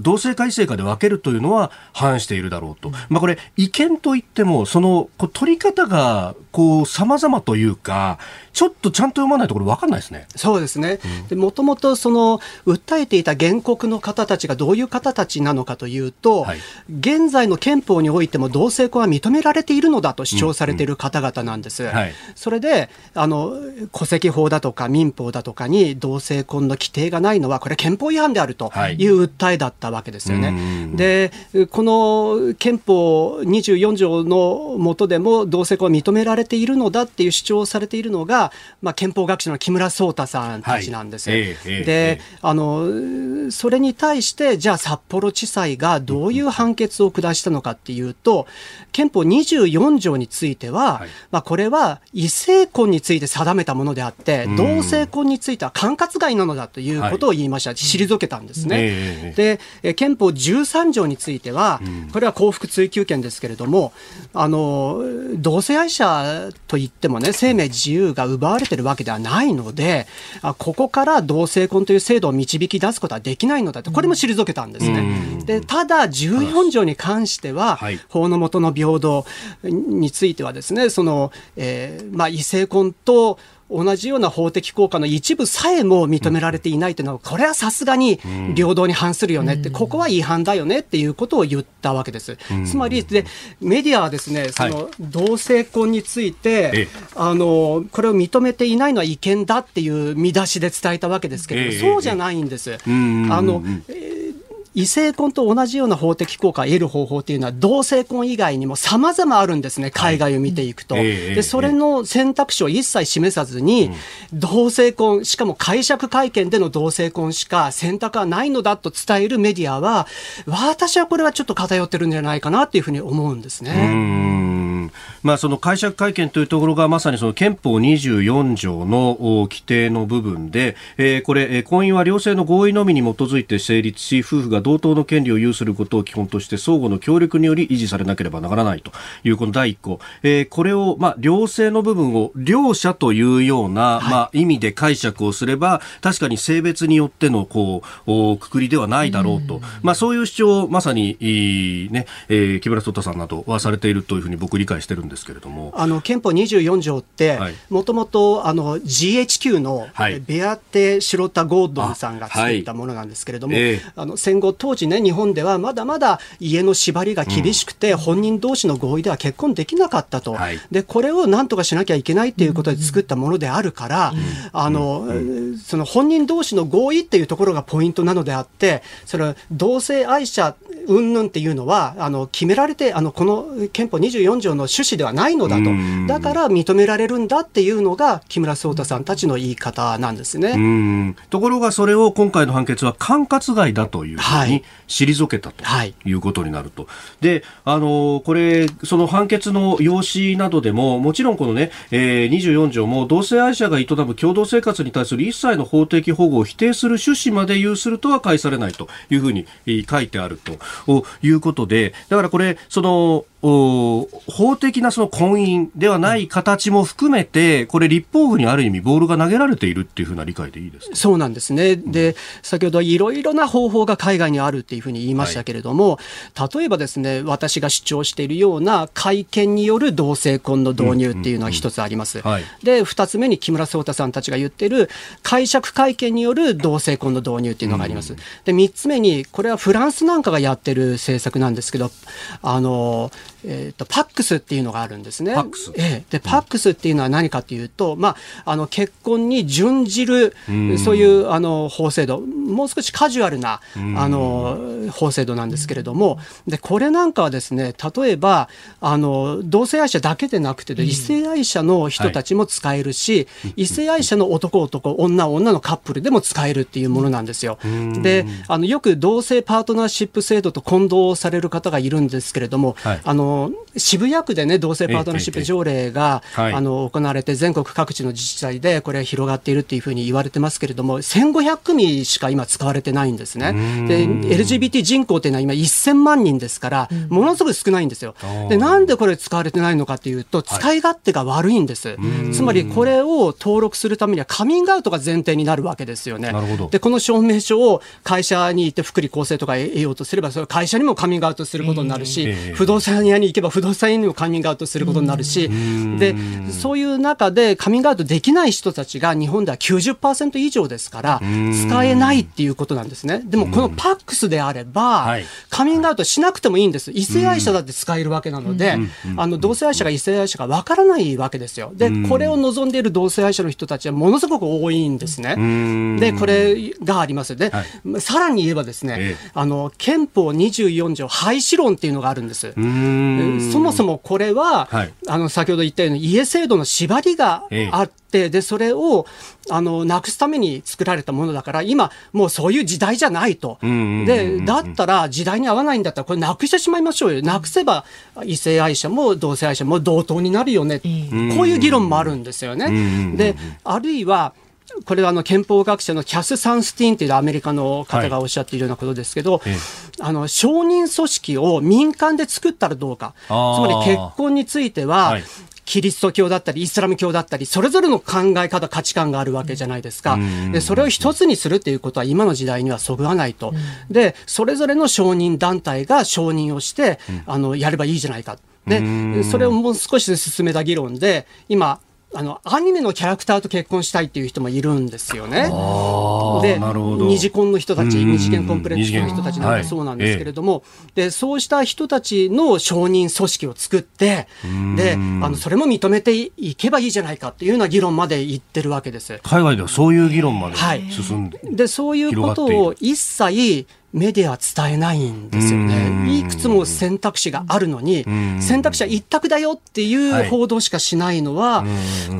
同性改正下で分けるというのは反しているだろうと。まあ、これ、違憲といっても、その、こう取り方が、こう、様々というか、ちょっとちゃんと読まないところ分かんないですね。そうですね。で、もともとその、訴えていた原告の方たちがどういう方たちなのかというと、はい、現在の憲法においても同性婚は認められているのだと主張されている方々なんです。うんうんはい、それで、あの、戸籍法だとか民法だとかに同性婚の規定がないのは、これ憲法違反であるという訴えだったわけですよね。はい、で、この憲法24条の下でも同性婚は認められているのだっていう主張をされているのが、まあ、憲法学者の木村壮太さんたちなんです。はい、で、あの、それに対して、じゃあ札幌地裁がどういう判決を下したのかっていうと、憲法24条については、はい、まあ、これは異性婚について定めたものであって、同性婚については管轄外なのだということを言いました。はい、退けたんですね。で、憲法13条については、これは幸福追求権ですけれども、あの、同性愛者といってもね、生命自由が奪われてるわけではないので、ここから同性婚という制度を導き出すことはできないのだと、これも退けたんですね。で、ただ、14条に関しては、法の下の平等についてはですね、その、えー、まあ、異性婚と、同じような法的効果の一部さえも認められていないというのは、これはさすがに平等に反するよねって、ここは違反だよねっていうことを言ったわけです。つまりで、メディアはですね、その同性婚について、あの、これを認めていないのは違憲だっていう見出しで伝えたわけですけど、そうじゃないんです。あの、異性婚と同じような法的効果を得る方法っていうのは同性婚以外にも様々あるんですね、海外を見ていくと。はい、でそれの選択肢を一切示さずに、同性婚、しかも解釈会見での同性婚しか選択はないのだと伝えるメディアは、私はこれはちょっと偏ってるんじゃないかなっていうふうに思うんですね。まあ、その解釈会見というところがまさにその憲法24条の規定の部分で、えー、これ、婚姻は両性の合意のみに基づいて成立し、夫婦が同等の権利を有することを基本として相互の協力により維持されなければならないというこの第一項、えー、これを、まあ、両性の部分を両者というような、まあ、意味で解釈をすれば、確かに性別によってのこうくくりではないだろうと、まあ、そういう主張をまさに、ねえー、木村壮太さんなどはされているというふうに僕理解してるんですけれども。あの憲法24条ってもともと GHQ のベアテ・シロタ・ゴードンさんが作ったものなんですけれども、はいえ。ー、あの戦後当時ね日本ではまだまだ家の縛りが厳しくて、うん、本人同士の合意では結婚できなかったと、はい、でこれをなんとかしなきゃいけないっていうことで作ったものであるから、うん、あの、うん、その本人同士の合意っていうところがポイントなのであってそれ同性愛者云々っていうのはあの決められてあのこの憲法24条の趣旨ではないのだと。だから認められるんだっていうのが木村壮太さんたちの言い方なんですね。ところがそれを今回の判決は管轄外だというふうに退けたとい。うことになると。はい、であのこれその判決の用紙などでももちろんこのね、えー、24条も同性愛者が営む共同生活に対する一切の法的保護を否定する趣旨まで有するとは返されないというふうに書いてあるということでだからこれその法的なその婚姻ではない形も含めて、これ、立法府にある意味、ボールが投げられているっていうふうな理解でいいですそうなんですね、で先ほどいろいろな方法が海外にあるっていうふうに言いましたけれども、はい、例えばですね、私が主張しているような会見による同性婚の導入っていうのは一つあります。で、二つ目に木村壮太さんたちが言っている解釈会見による同性婚の導入っていうのがあります。で、三つ目に、これはフランスなんかがやってる政策なんですけど、あの、えーと、パックスっていうのがあるんですね。パックス、えー、でパックスっていうのは何かというと、まあ、あの結婚に準じるそういうあの法制度。もう少しカジュアルなあの法制度なんですけれども。でこれなんかはですね例えばあの同性愛者だけでなくて異性愛者の人たちも使えるし、はい、異性愛者の男男女女のカップルでも使えるっていうものなんですよ。であのよく同性パートナーシップ制度と混同される方がいるんですけれども、はい、あの渋谷区でね同性パートナーシップ条例が、あの行われて全国各地の自治体でこれは広がっているっていうふうに言われてますけれども1500組しか今使われてないんですね。で LGBT 人口っていうのは今1000万人ですからものすごい少ないんですよ。でなんでこれ使われてないのかっていうと使い勝手が悪いんです。つまりこれを登録するためにはカミングアウトが前提になるわけですよね。でこの証明書を会社に行って福利厚生とか得ようとすればそれ会社にもカミングアウトすることになるし、不動産屋に行けば不動産屋にもカミングアウトすることになるし、でそういう中でカミングアウトできない人たちが日本では90%以上ですから使えないっていうことなんですね。でもこのパックスであれば、カミングアウトしなくてもいいんです。異性愛者だって使えるわけなので、あの同性愛者が異性愛者がわからないわけですよ。でこれを望んでいる同性愛者の人たちはものすごく多いんですね。でこれがあります。で、はい、さらに言えばですね、ええ、あの憲法24条廃止論っていうのがあるんです。そもそもこれは、はい、あの先ほど言ったように家制度の縛りがあって、でそれをあのなくすために作られたものだから今もうそういう時代じゃないと、でだったら時代に合わないんだったらこれなくしてしまいましょうよ。なくせば異性愛者も同性愛者も同等になるよね、こういう議論もあるんですよね。であるいはこれはあの憲法学者のキャス・サンスティーンというアメリカの方がおっしゃっているようなことですけど、はい、あの承認組織を民間で作ったらどうか、つまり結婚については、はい。キリスト教だったりイスラム教だったりそれぞれの考え方価値観があるわけじゃないですか。でそれを一つにするっていうことは今の時代にはそぐわないと。でそれぞれの承認団体が承認をしてあのやればいいじゃないか。でそれをもう少し進めた議論で今あのアニメのキャラクターと結婚したいっていう人もいるんですよね。で二次婚の人たち、二次元コンプレックスの人たちなんかそうなんですけれども、はいええ、でそうした人たちの承認組織を作ってであのそれも認めていけばいいじゃないかっていうような議論まで言ってるわけです。海外ではそういう議論まで進んで、はい、でそういうことを一切メディアは伝えないんですよね。いくつも選択肢があるのに、選択肢は一択だよっていう報道しかしないのは、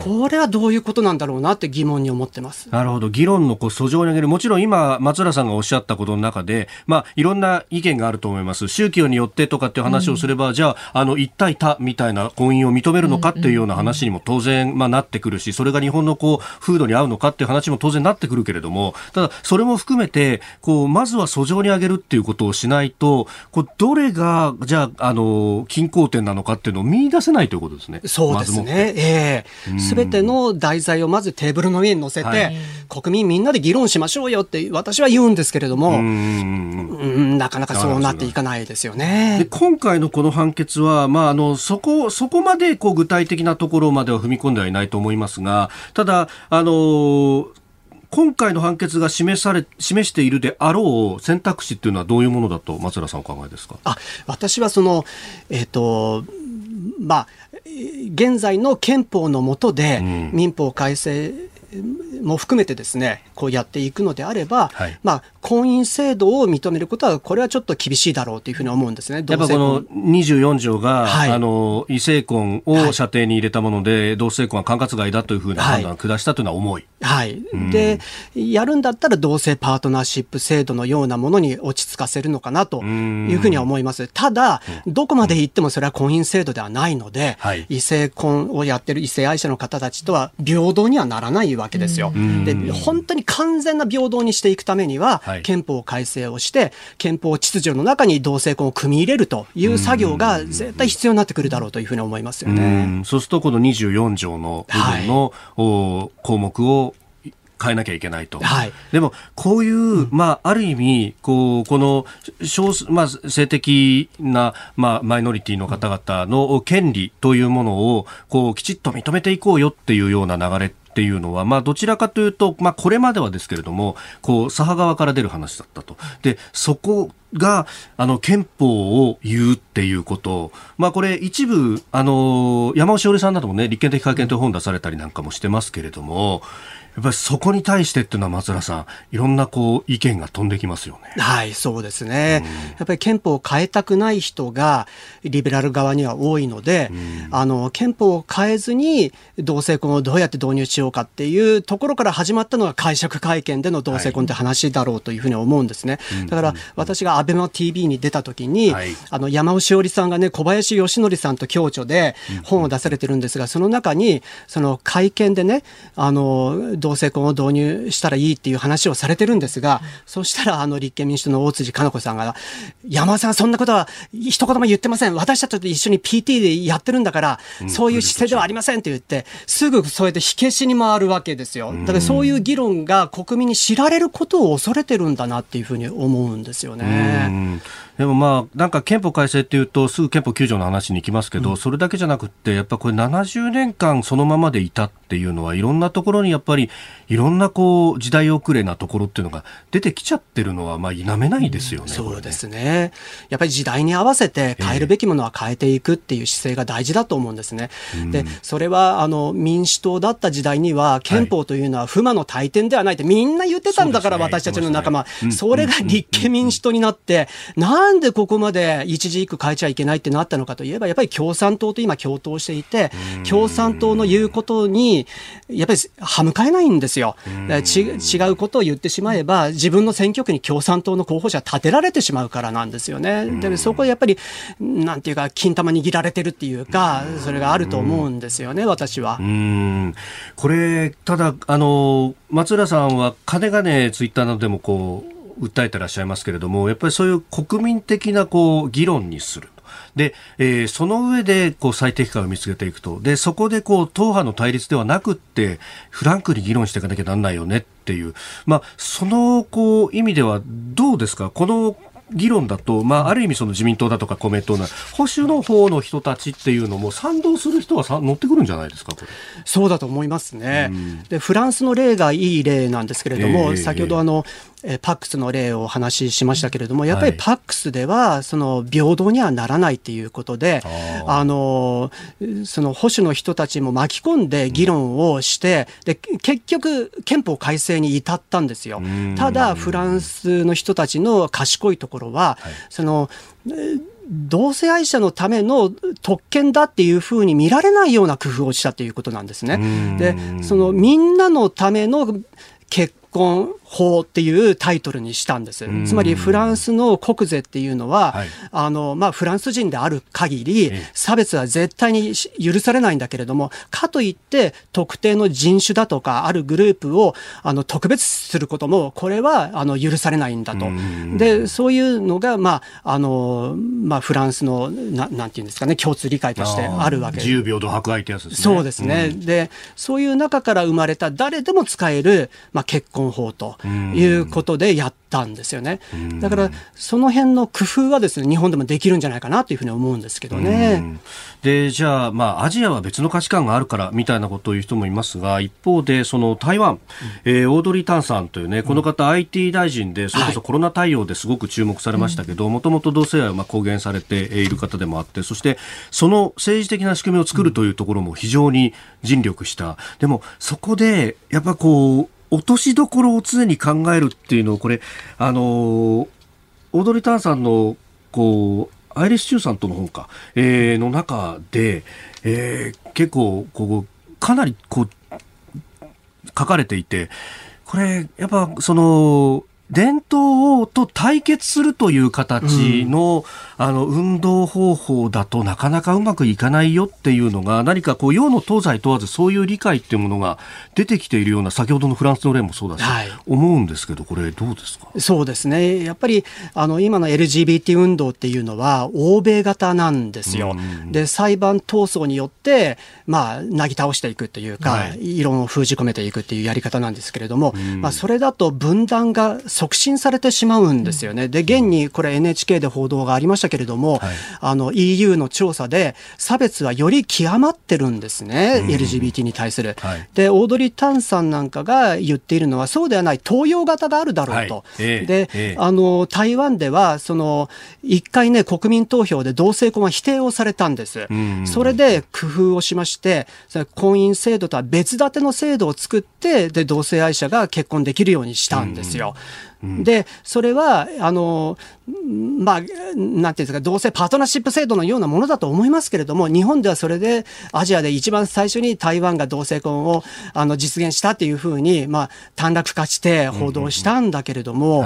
これはどういうことなんだろうなって疑問に思ってます。なるほど。議論のこう訴状に上げる。もちろん今、松浦さんがおっしゃったことの中で、まあ、いろんな意見があると思います。宗教によってとかっていう話をすれば、うん、じゃあ、あの、一対多みたいな婚姻を認めるのかっていうような話にも当然、まあ、なってくるし、それが日本のこう、風土に合うのかっていう話も当然なってくるけれども、ただ、それも含めて、こう、まずは訴状に上げるっていうことをしないと、こうどれが、じゃあ、あの、均衡点なのかっていうのを見出せないということですね。そうですね。ええー。すべての題材をまずテーブルの上に載せて、はい、国民みんなで議論しましょうよって私は言うんですけれども、うんなかなかそうなっていかないですよね。で今回のこの判決は、まあ、あの、そこ、そこまでこう具体的なところまでは踏み込んではいないと思いますが、ただ、あの、今回の判決が示され示しているであろう選択肢っていうのはどういうものだと松浦さんお考えですか？あ私はその、えーとまあ、現在の憲法の下で民法改正も含めてですねこうやっていくのであれば、はい、まあ、婚姻制度を認めることはこれはちょっと厳しいだろうというふうに思うんですね。やっぱこの24条が、はい、あの異性婚を射程に入れたもので、はい、同性婚は管轄外だというふうな判断を下したというのは重い。はい、でやるんだったら同性パートナーシップ制度のようなものに落ち着かせるのかなというふうには思います。ただ、どこまで行ってもそれは婚姻制度ではない。ので、はい、異性婚をやってる異性愛者の方たちとは平等にはならないわけですよ。で本当に完全な平等にしていくためには、はい、憲法改正をして憲法秩序の中に同性婚を組み入れるという作業が絶対必要になってくるだろうというふうに思いますよね。うそうするとこの24条の部分の、はい、項目を変えなきゃいけないと。はい、でも、こういう、まあ、ある意味、こう、この、少数、まあ、性的な、まあ、マイノリティの方々の権利というものを、こう、きちっと認めていこうよっていうような流れっていうのは、まあ、どちらかというと、まあ、これまではですけれども、こう、左派側から出る話だったと。で、そこが、あの、憲法を言うっていうこと、まあ、これ、一部、あの、山尾志織さんなどもね、立憲的会見という本出されたりなんかもしてますけれども、っぱりそこに対してっていうのは松浦さん、いろんなこう意見が飛んできますよね。はい、そうですね。うん、やっぱり憲法を変えたくない人がリベラル側には多いので、うん、あの憲法を変えずに同性婚をどうやって導入しようかっていうところから始まったのが解釈会見での同性婚って話だろうというふうに思うんですね。はい、だから私がアベマ TV に出た時に、はい、あの山尾志織さんがね小林義則さんと共著で本を出されてるんですが、その中にその会見でねあの同性婚を導入したらいいっていう話をされてるんですが、そしたらあの立憲民主党の大辻かな子さんが、山田さんそんなことは一言も言ってません。私たちと一緒に PT でやってるんだから、そういう姿勢ではありませんって言って、すぐそうやって火消しに回るわけですよ。だからそういう議論が国民に知られることを恐れてるんだなっていうふうに思うんですよね。でもまあ、なんか憲法改正っていうと、すぐ憲法9条の話に行きますけど、うん、それだけじゃなくて、やっぱこれ70年間そのままでいたっていうのは、いろんなところにやっぱり、いろんなこう、時代遅れなところっていうのが出てきちゃってるのは、まあ、否めないですよね、うん、そうですね。やっぱり時代に合わせて変えるべきものは変えていくっていう姿勢が大事だと思うんですね。えー、で、それは、あの、民主党だった時代には、憲法というのは不魔の大典ではないって、みんな言ってたんだから、私たちの仲間。それが立憲民主党になって、なんでここまで一字一句変えちゃいけないってなったのかといえば、やっぱり共産党と今共闘していて、共産党の言うことに、やっぱり歯向かえないんですよ。ち違うことを言ってしまえば、自分の選挙区に共産党の候補者立てられてしまうからなんですよね。で、そこでやっぱり、なんていうか、金玉握られてるっていうか、それがあると思うんですよね、私は。これ、ただ、あの、松浦さんは、金がね、ツイッターなどでもこう、訴えてらっしゃいますけれども、やっぱりそういう国民的なこう議論にする。で、えー、その上でこう最適化を見つけていくと。で、そこでこう党派の対立ではなくって、フランクに議論していかなきゃなんないよねっていう。まあ、そのこう意味ではどうですか？この議論だと、まあ、ある意味その自民党だとか公明党な保守の方の人たちっていうのも賛同する人はさ乗ってくるんじゃないですか？そうだと思いますね、うん、でフランスの例がいい例なんですけれども、えー、先ほどあの、えパックスの例をお話ししましたけれども、やっぱりパックスでは、その平等にはならないっていうことで、あの、その保守の人たちも巻き込んで議論をして、で、結局、憲法改正に至ったんですよ。ただ、フランスの人たちの賢いところは、その、同性愛者のための特権だっていうふうに見られないような工夫をしたということなんですね。で、そのみんなのための結婚法っていうタイトルにしたんです。つまりフランスの国税っていうのは、はい、あの、まあ、フランス人である限り、差別は絶対に許されないんだけれども、かといって特定の人種だとか、あるグループを、あの、特別することも、これは、あの、許されないんだと。で、そういうのが、まあ、あの、まあ、フランスの、ななんていうんですかね、共通理解としてあるわけです。自由平等博愛ってやつですね。そうですね。で、そういう中から生まれた誰でも使える、まあ、結婚法と。いうことでやったんですよね。だからその辺の工夫はですね日本でもできるんじゃないかなというふうに思うんですけどね。でじゃあ、まあ、アジアは別の価値観があるからみたいなことを言う人もいますが一方でその台湾、えー、オードリー・タンさんというねこの方、IT 大臣でそれこそコロナ対応ですごく注目されましたけどもともと同性愛をまあ公言されている方でもあってそしてその政治的な仕組みを作るというところも非常に尽力した。でもそこでやっぱこう落としどころを常に考えるっていうのをこれあのオードリー・タンさんのこうアイリッシューさんとの本か、えー、の中で、えー、結構こうかなりこう書かれていてこれやっぱその伝統と対決するという形の、うん、あの運動方法だとなかなかうまくいかないよっていうのが何かこう洋の東西問わずそういう理解っていうものが出てきているような先ほどのフランスの例もそうだし、はい、思うんですけどこれどうですか？そうですね。やっぱりあの今の LGBT 運動っていうのは欧米型なんですよ。うん、で裁判闘争によってまあなぎ倒していくというか、はい、異論を封じ込めていくっていうやり方なんですけれども、うん、まあそれだと分断が促進されてしまうんですよね。で、現にこれ NHK で報道がありましたけれども、はい、あの EU の調査で差別はより極まってるんですね、LGBT に対する。はい、で、オードリー・タンさんなんかが言っているのは、そうではない東洋型があるだろうと。はいえー、で、えー、あの、台湾では、その、一回ね、国民投票で同性婚は否定をされたんです。それで工夫をしまして、婚姻制度とは別立ての制度を作って、で、同性愛者が結婚できるようにしたんですよ。で、それは、あの、まあ、なんていうんですか、同性パートナーシップ制度のようなものだと思いますけれども、日本ではそれでアジアで一番最初に台湾が同性婚をあの実現したっていうふうに、まあ、短絡化して報道したんだけれども、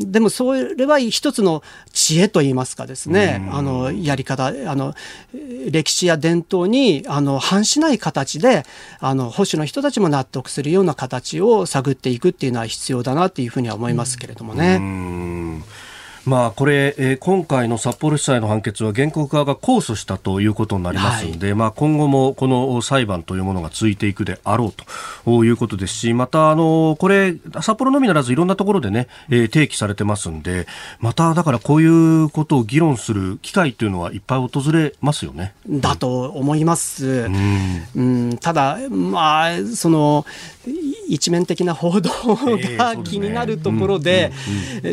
でもそれは一つの知恵といいますかですね、あの、やり方、あの、歴史や伝統に、あの、反しない形で、あの、保守の人たちも納得するような形を探っていくっていうのは必要だなっていうふうには思います。ますけれどもね。まあ、これ、えー、今回の札幌地裁の判決は原告側が控訴したということになりますので、はい、まあ、今後もこの裁判というものが続いていくであろうということですしまたあのこれ札幌のみならずいろんなところでね、えー、提起されてますんでまただからこういうことを議論する機会というのはいっぱい訪れますよね。だと思います。うん、うんただ、まあ、その一面的な報道が気になるところで、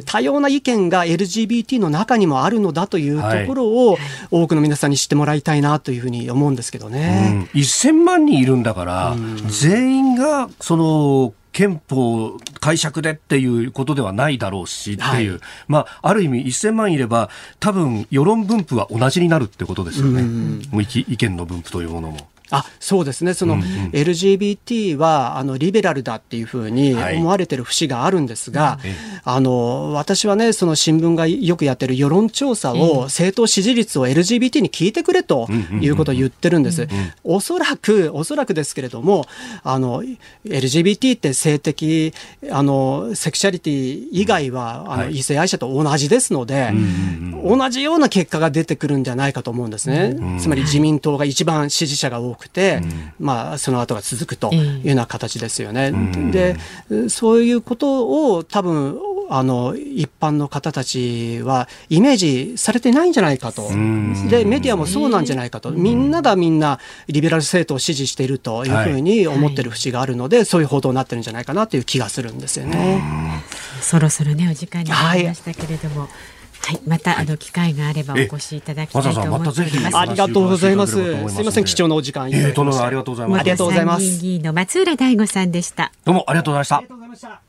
多様な意見が LGBT の中にもあるのだというところを、多くの皆さんに知ってもらいたいなというふうに思うんですけどね。うん、1000万人いるんだから、全員がその憲法解釈でっていうことではないだろうしっていう、はい、まあ、ある意味1000万いれば多分世論分布は同じになるってことですよね、う意見の分布というものも。あそうですね、その LGBT はあのリベラルだっていうふうに思われてる節があるんですが、はい、あの私はね、その新聞がよくやってる世論調査を、政党支持率を LGBT に聞いてくれということを言ってるんです。おそらく、おそらくですけれども、あの LGBT って性的あのセクシャリティ以外は、あの異性愛者と同じですので、同じような結果が出てくるんじゃないかと思うんですね。つまり自民党が一番支持者が多くて、まあ、その後が続くというような形ですよね。でそういうことを多分あの一般の方たちはイメージされてないんじゃないかと、でメディアもそうなんじゃないかと、みんながみんなリベラル政党を支持しているというふうに思ってる節があるので、はい、そういう報道になってるんじゃないかなという気がするんですよね。そろそろねお時間になりましたけれども。はいはい、また、あの機会があればお越しいただきたいと思っております。ありがとうございます。すみません、貴重なお時間いただきましありがとうございます。ありがとうございます。議員の松浦大吾さんでした。どうもありがとうございました。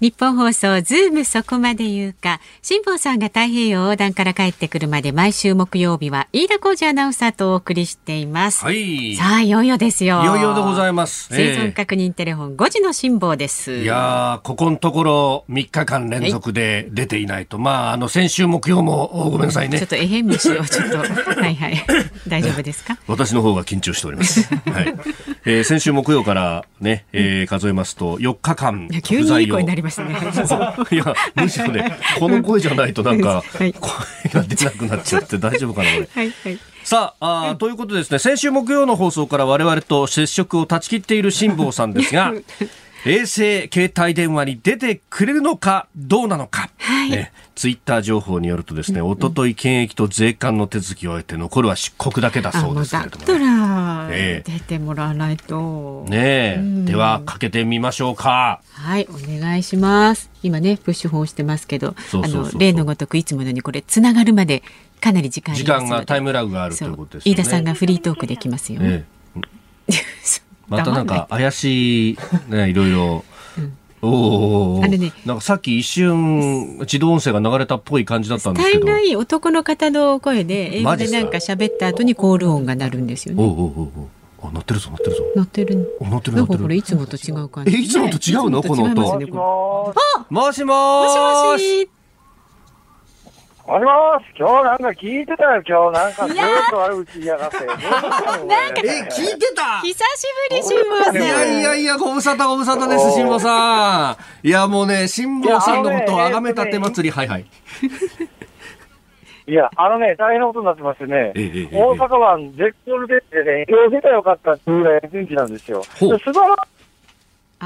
日本放送ズームそこまで言うか辛坊さんが太平洋横断から帰ってくるまで毎週木曜日は飯田浩二アナウンサーとお送りしています。はい。さあいよいよですよ。いよいよでございます。生存確認テレフォン5時の辛坊です、いやここのところ3日間連続で出ていないと、はい、まああの先週木曜もごめんなさいね。ちょっとえへん虫をちょっと はいはい。大丈夫ですか？私の方が緊張しております。はい、えー、先週木曜からね、えー、数えますと4日間急にいい声になりますね。いや、むしろね、この声じゃないとなんか、声が出なくなっちゃって大丈夫かな、これ。はいはい。さああ、ということでですね、先週木曜の放送から我々と接触を断ち切っている辛坊さんですが、衛星携帯電話に出てくれるのかどうなのか、はい。ね、ツイッター情報によるとですね、おととい検疫と税関の手続きを終えて残るは出国だけだそうですけれども、ね、だ出てもらわないと。ねえ、うん、ではかけてみましょうか。はいお願いします。今ねプッシュ本してますけどあの例のごとくいつものにこれつながるまでかなり時間時間がタイムラグがあるということですね。飯田さんがフリートークできますよ、ね、またなんか怪しい、ね、いろいろ。おお、あれね、なんかさっき一瞬自動音声が流れたっぽい感じだったんですけど。大概男の方の声で英語でなんか喋った後にコール音が鳴るんですよね。おうおうおうあ、鳴ってるぞ、鳴ってるぞ。鳴ってる。鳴ってる、なんかこれいつもと違う感じ。え、いつもと違うの、この音。もしもし。もしもし。もしもし、今日なんか聞いてたよ、今日なんかずっと悪口言いやがって。なんか、え、聞いてた？久しぶり、辛坊さん。いやいやいや、ご無沙汰ご無沙汰です、辛坊さん。いや、もうね、辛坊さんのことをあがめたて祭り、はいはい。いや、あのね、大変なことになってましてね、大阪湾絶好でね、今日出たらよかったっていうぐらい天気なんですよ。素晴ら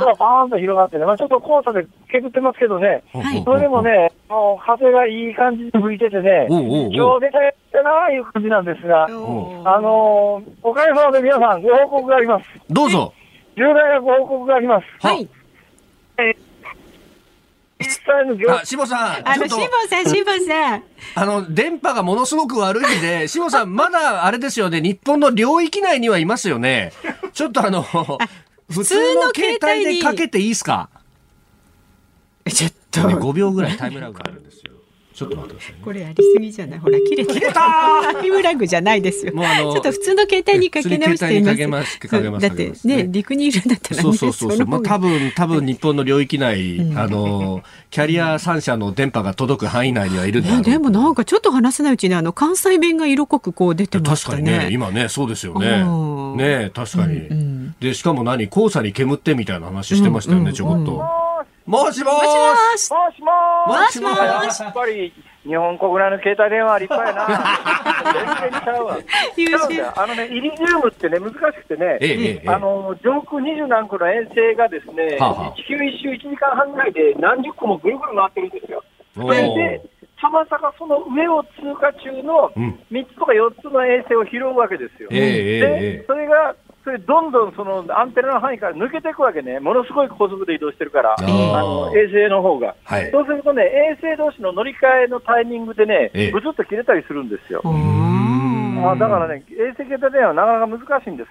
がバーンと広がってね、まあ、ちょっと黄砂でけぐってますけどね、はい、それでもね、もう風がいい感じに吹いててね、今日出たやったなあいう感じなんですが、あのー、おかげさまで皆さん、ご報告があります。どうぞ。重大なご報告があります。はい。え実際のあ、しぼさん。あの、しぼさん、しぼさん。あの、電波がものすごく悪いんで、しぼさん、まだあれですよね、日本の領域内にはいますよね。ちょっとあの、普通の携帯でかけていいですか？ちょっと。5秒ぐらいタイムラグがあるんですよ。ちょっと待ってください、ね、これやりすぎじゃない？ほら切れ切れたタイムラグじゃないですよ。もうあのちょっと普通の携帯にかけ直してみますだってね陸にいるんだったら、ね、そうそうそうそう。まあ多分多分日本の領域内、うん、あのキャリア3社の電波が届く範囲内にはいるんだろう、でもなんかちょっと話せないうちにあの関西弁が色濃くこう出てましたね。確かにね今ねそうですよね。ね確かに、うんうん、でしかも何黄砂に煙ってみたいな話してましたよね、ちょこっと。もしもし。もしもし。もしもし。やっぱり日本国内の携帯電話立派やな。全然ちゃうわ。あのね、イリジウムってね、難しくてね、ええ、あの、上空二十何個の遠征がですね、はは地球一周1時間半ぐらいで何十個もぐるぐる回ってるんですよ。で、たまさかその上を通過中の3つとか4つの衛星を拾うわけですよ。で、それがそれどんどんそのアンテナの範囲から抜けていくわけね、ものすごい高速で移動してるから、あの衛星の方が、はい、そうするとね、衛星同士の乗り換えのタイミングでね、ぶつっと切れたりするんですよ。あだからね、衛星携帯電話はなかなか難しいんです。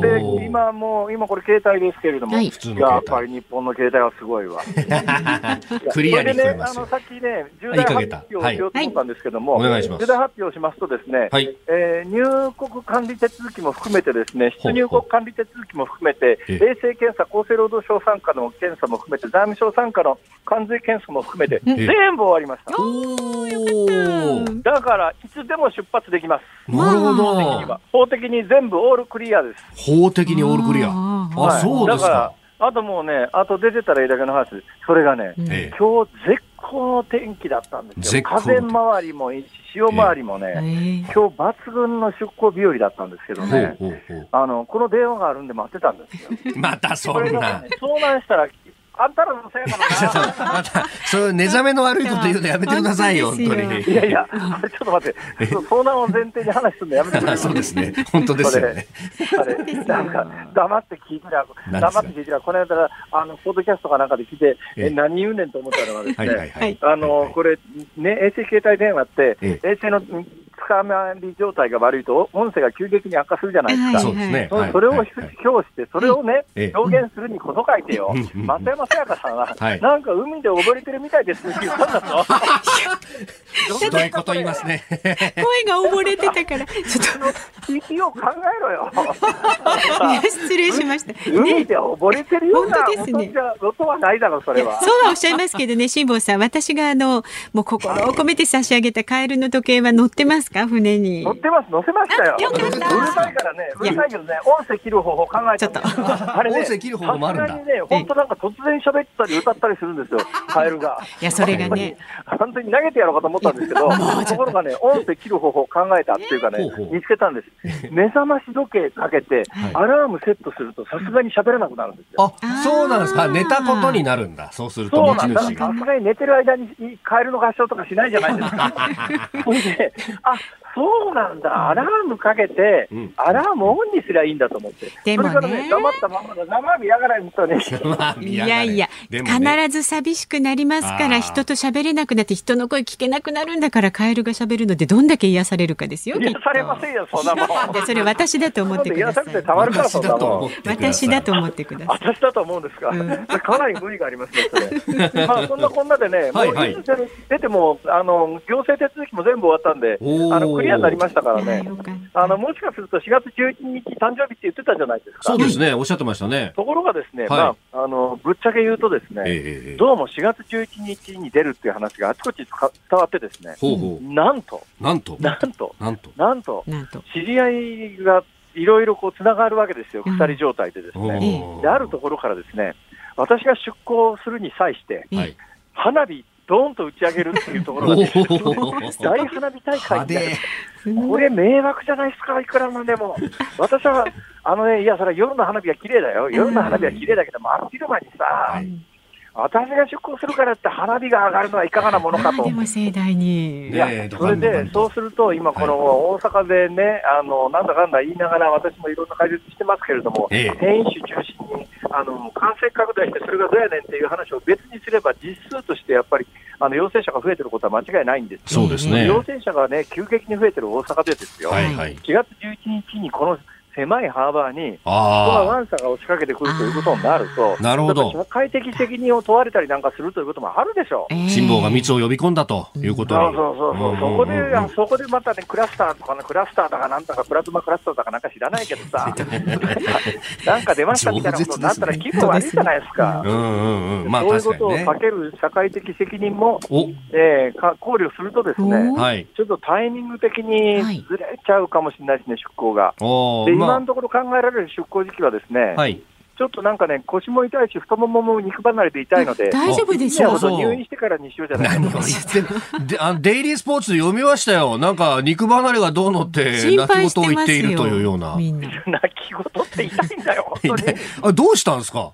で、今もう、今これ携帯ですけれども、はい、やっぱり日本の携帯はすごいわ。クリアにね、あの、さっきね、重大発表をしようと思ったんですけども、はい、重大発表しますとですね、はい、えー、入国管理手続きも含めてですね、出入国管理手続きも含めて、衛生検査、厚生労働省参加の検査も含めて、財務省参加の関税検査も含めて、全部終わりました。だから、いつでも出発できます。なるほど。法的に全部オールクリアです。法的にオールクリア。あ、そうですか。あともうね、あと出てたらいいだけの話、それがね、今日絶好の天気だったんですよ。風回りもいいし、潮回りもね、今日抜群の出航日和だったんですけどね、あの、この電話があるんで待ってたんですよ。またそんな。遭難したらあんたらのせいかな。また、そういう寝覚めの悪いこと言うのやめてくださいよ、本当に。いやいや、ちょっと待って、相談を前提に話すのやめてください。そうですね。本当ですよね。あれ、なんか、黙って聞いてら、黙って聞いてら、この間、あの、ポッドキャストかなんかで聞いて、え、何言うねんと思ったのがですね、あの、これ、ね、衛星携帯電話って、衛星のかまり状態が悪いと、音声が急激に悪化するじゃないですか。そうですね。それを表して、それをね、表現するにこそ書いてよ。松山さやかさんは、なんか海で溺れてるみたいですって言ったんだぞ。どういうこと言いますね。声が溺れてたから、ちょっと。息を考えろよ。失礼しました。海で溺れてるような音じゃ、音はないだろ、それは。そうはおっしゃいますけどね、辛坊さん、私があの、もう心を込めて差し上げたカエルの時計は乗ってますか？か船に乗ってます乗せましたよよかったうるさいからねうるさいけどね音声切る方法考えちょっとあれね音声切る方法もあるんだね本当なんか突然喋ったり歌ったりするんですよ。カエルが。いやそれがね。本当に投げてやろうかと思ったんですけど と。ころがね音声切る方法を考えたっていうかね見つけたんです。目覚まし時計かけてアラームセットするとさすがに喋れなくなるんですよ。あそうなんですか。寝たことになるんだ。そうするとそうなんださすがに寝てる間にカエルの合唱とかしないじゃないですか。それであそうなんだ、アラームかけて、うん、アラームオンにすりゃいいんだと思って、でもね、それからね、黙ったままだ、生見やがらんとね、いやいや、ね、必ず寂しくなりますから、人と喋れなくなって、人の声聞けなくなるんだから、カエルが喋るので、どんだけ癒されるかですよ。癒されませんよ、そんなもん。で それ私だと思ってください。私だと私だと思ってください。私だと思うんですか？うん、かなり無理がありますね、それ。まあ、そんなこんなでね、もう、はい、出ても、あの、行政手続きも全部終わったんで、あの、クリアになりましたから。ね、あのもしかすると4月11日、誕生日って言ってたじゃないですか。そうですね、おっしゃってましたね。ところがですね、はい、まあ、あのぶっちゃけ言うと、ですね、えー、どうも4月11日に出るっていう話があちこち伝わって、ですね、ほうほう。なんと、なんと、なんと、なんと、なんと、知り合いがいろいろこうつながるわけですよ、二、人状態でですね。であるところからですね、私が出航するに際して、はい、花火ドーンと打ち上げるっていうところが、ね、大花火大会で、これ迷惑じゃないですか、いくらなんでも。私は、あのね、いや、それは夜の花火は綺麗だよ。夜の花火は綺麗だけど、真っ昼間にさ、はい私が出航するからって花火が上がるのはいかがなものかと。でも盛大に。いや、それで、そうすると、今、この大阪でね、あの、なんだかんだ言いながら、私もいろんな解説してますけれども、変異種中心に、あの、感染拡大して、それがどうやねんっていう話を別にすれば、実数としてやっぱり、あの陽性者が増えてることは間違いないんですそうですね。陽性者がね、急激に増えてる大阪でですよ。はいはい、4月11日にこの狭いハーバーに、人がワンサが押しかけてくるということになると、なるほど。社会的責任を問われたりなんかするということもあるでしょう。辛抱が密を呼び込んだということそうそうそうそう、そこで、そこでまたね、クラスターとかね、クラスターだかなんだか、プラズマクラスターだかなんか知らないけどさ、なんか出ましたみたいなことになったら気分悪いじゃないですか。うんうんうん。まあ、そういうことをかける社会的責任も、えー、考慮するとですね、はい、ちょっとタイミング的にずれちゃうかもしれないですね、出航が。で今のところ考えられる出航時期はですね、はい、ちょっとなんかね、腰も痛いし、太ももも肉離れで痛いので、大丈夫ですよ。入院してからにしようじゃないですか。であのデイリースポーツ読みましたよ。なんか肉離れがどうのって泣き言を言っているというような。泣き言って痛いんだよ、本当に。あどうしたんですか？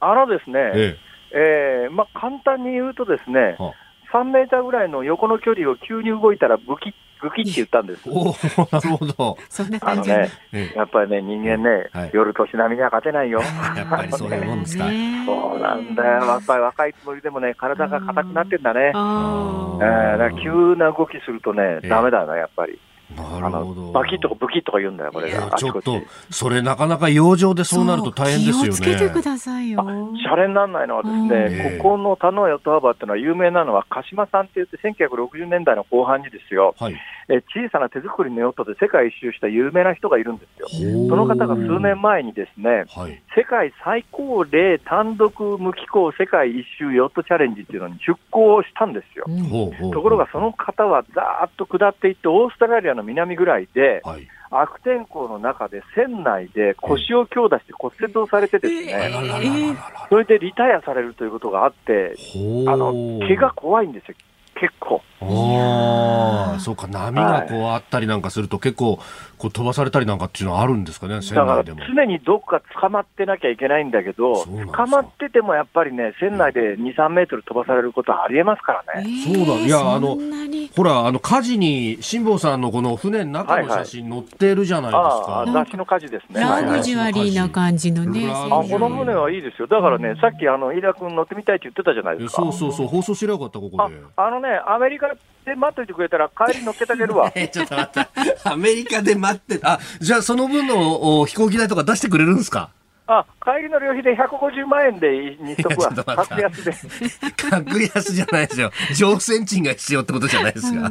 あのですね、えええー、まあ、簡単に言うとですね、は3メーターぐらいの横の距離を急に動いたらブキッグキって言ったんです。おなるほど。あのね、やっぱりね、人間ね、はい、夜年並みには勝てないよ。やっぱりそういうもんですか。そうなんだよ。やっぱり若いつもりでもね、体が硬くなってんだね。えー、だ急な動きするとね、ダメだな、やっぱり。なるほど。バキッとかブキッとか言うんだよ、これが。ちょっと、それなかなか養生でそうなると大変ですよね。気をつけてくださいよ。シャレにならないのはですね、ここの田野トハバっていうのは有名なのは、鹿島さんって言って、1960年代の後半にですよ、はい、え小さな手作りのヨットで世界一周した有名な人がいるんですよ。その方が数年前にですね、はい、世界最高齢単独無機構世界一周ヨットチャレンジっていうのに出航したんですよ。うん、ところがその方はざーっと下っていって、オーストラリアの南ぐらいで、はい、悪天候の中で船内で腰を強打して骨折をされてですね、それでリタイアされるということがあって、あの怪我怖いんですよ、結構。ああ、そうか、波がこうあったりなんかすると、結構、こう飛ばされたりなんかっていうのはあるんですかね、船内でも。常にどこか捕まってなきゃいけないんだけど、捕まっててもやっぱりね、船内で2、3メートル飛ばされることはありえますからね。そうだ、いや、あの、ほら、あの、火事に、辛坊さんのこの船の中の写真載ってるじゃないですか。はいはい、の火事ですね。ラグジュアリーな感じのね。あ、この船はいいですよ。だからね、さっきあの、飯田君乗ってみたいって言ってたじゃないですか。そうそうそう、放送しればよかった、ここで。あのね、アメリカで待っといてくれたら、帰り乗っけてあげるわ。ちょっと待った。アメリカで待って、あ、じゃあその分の飛行機代とか出してくれるんですか？あ、帰りの旅費で150万円でにしとくわ。格安で。格安じゃないですよ。乗船賃が必要ってことじゃないですか。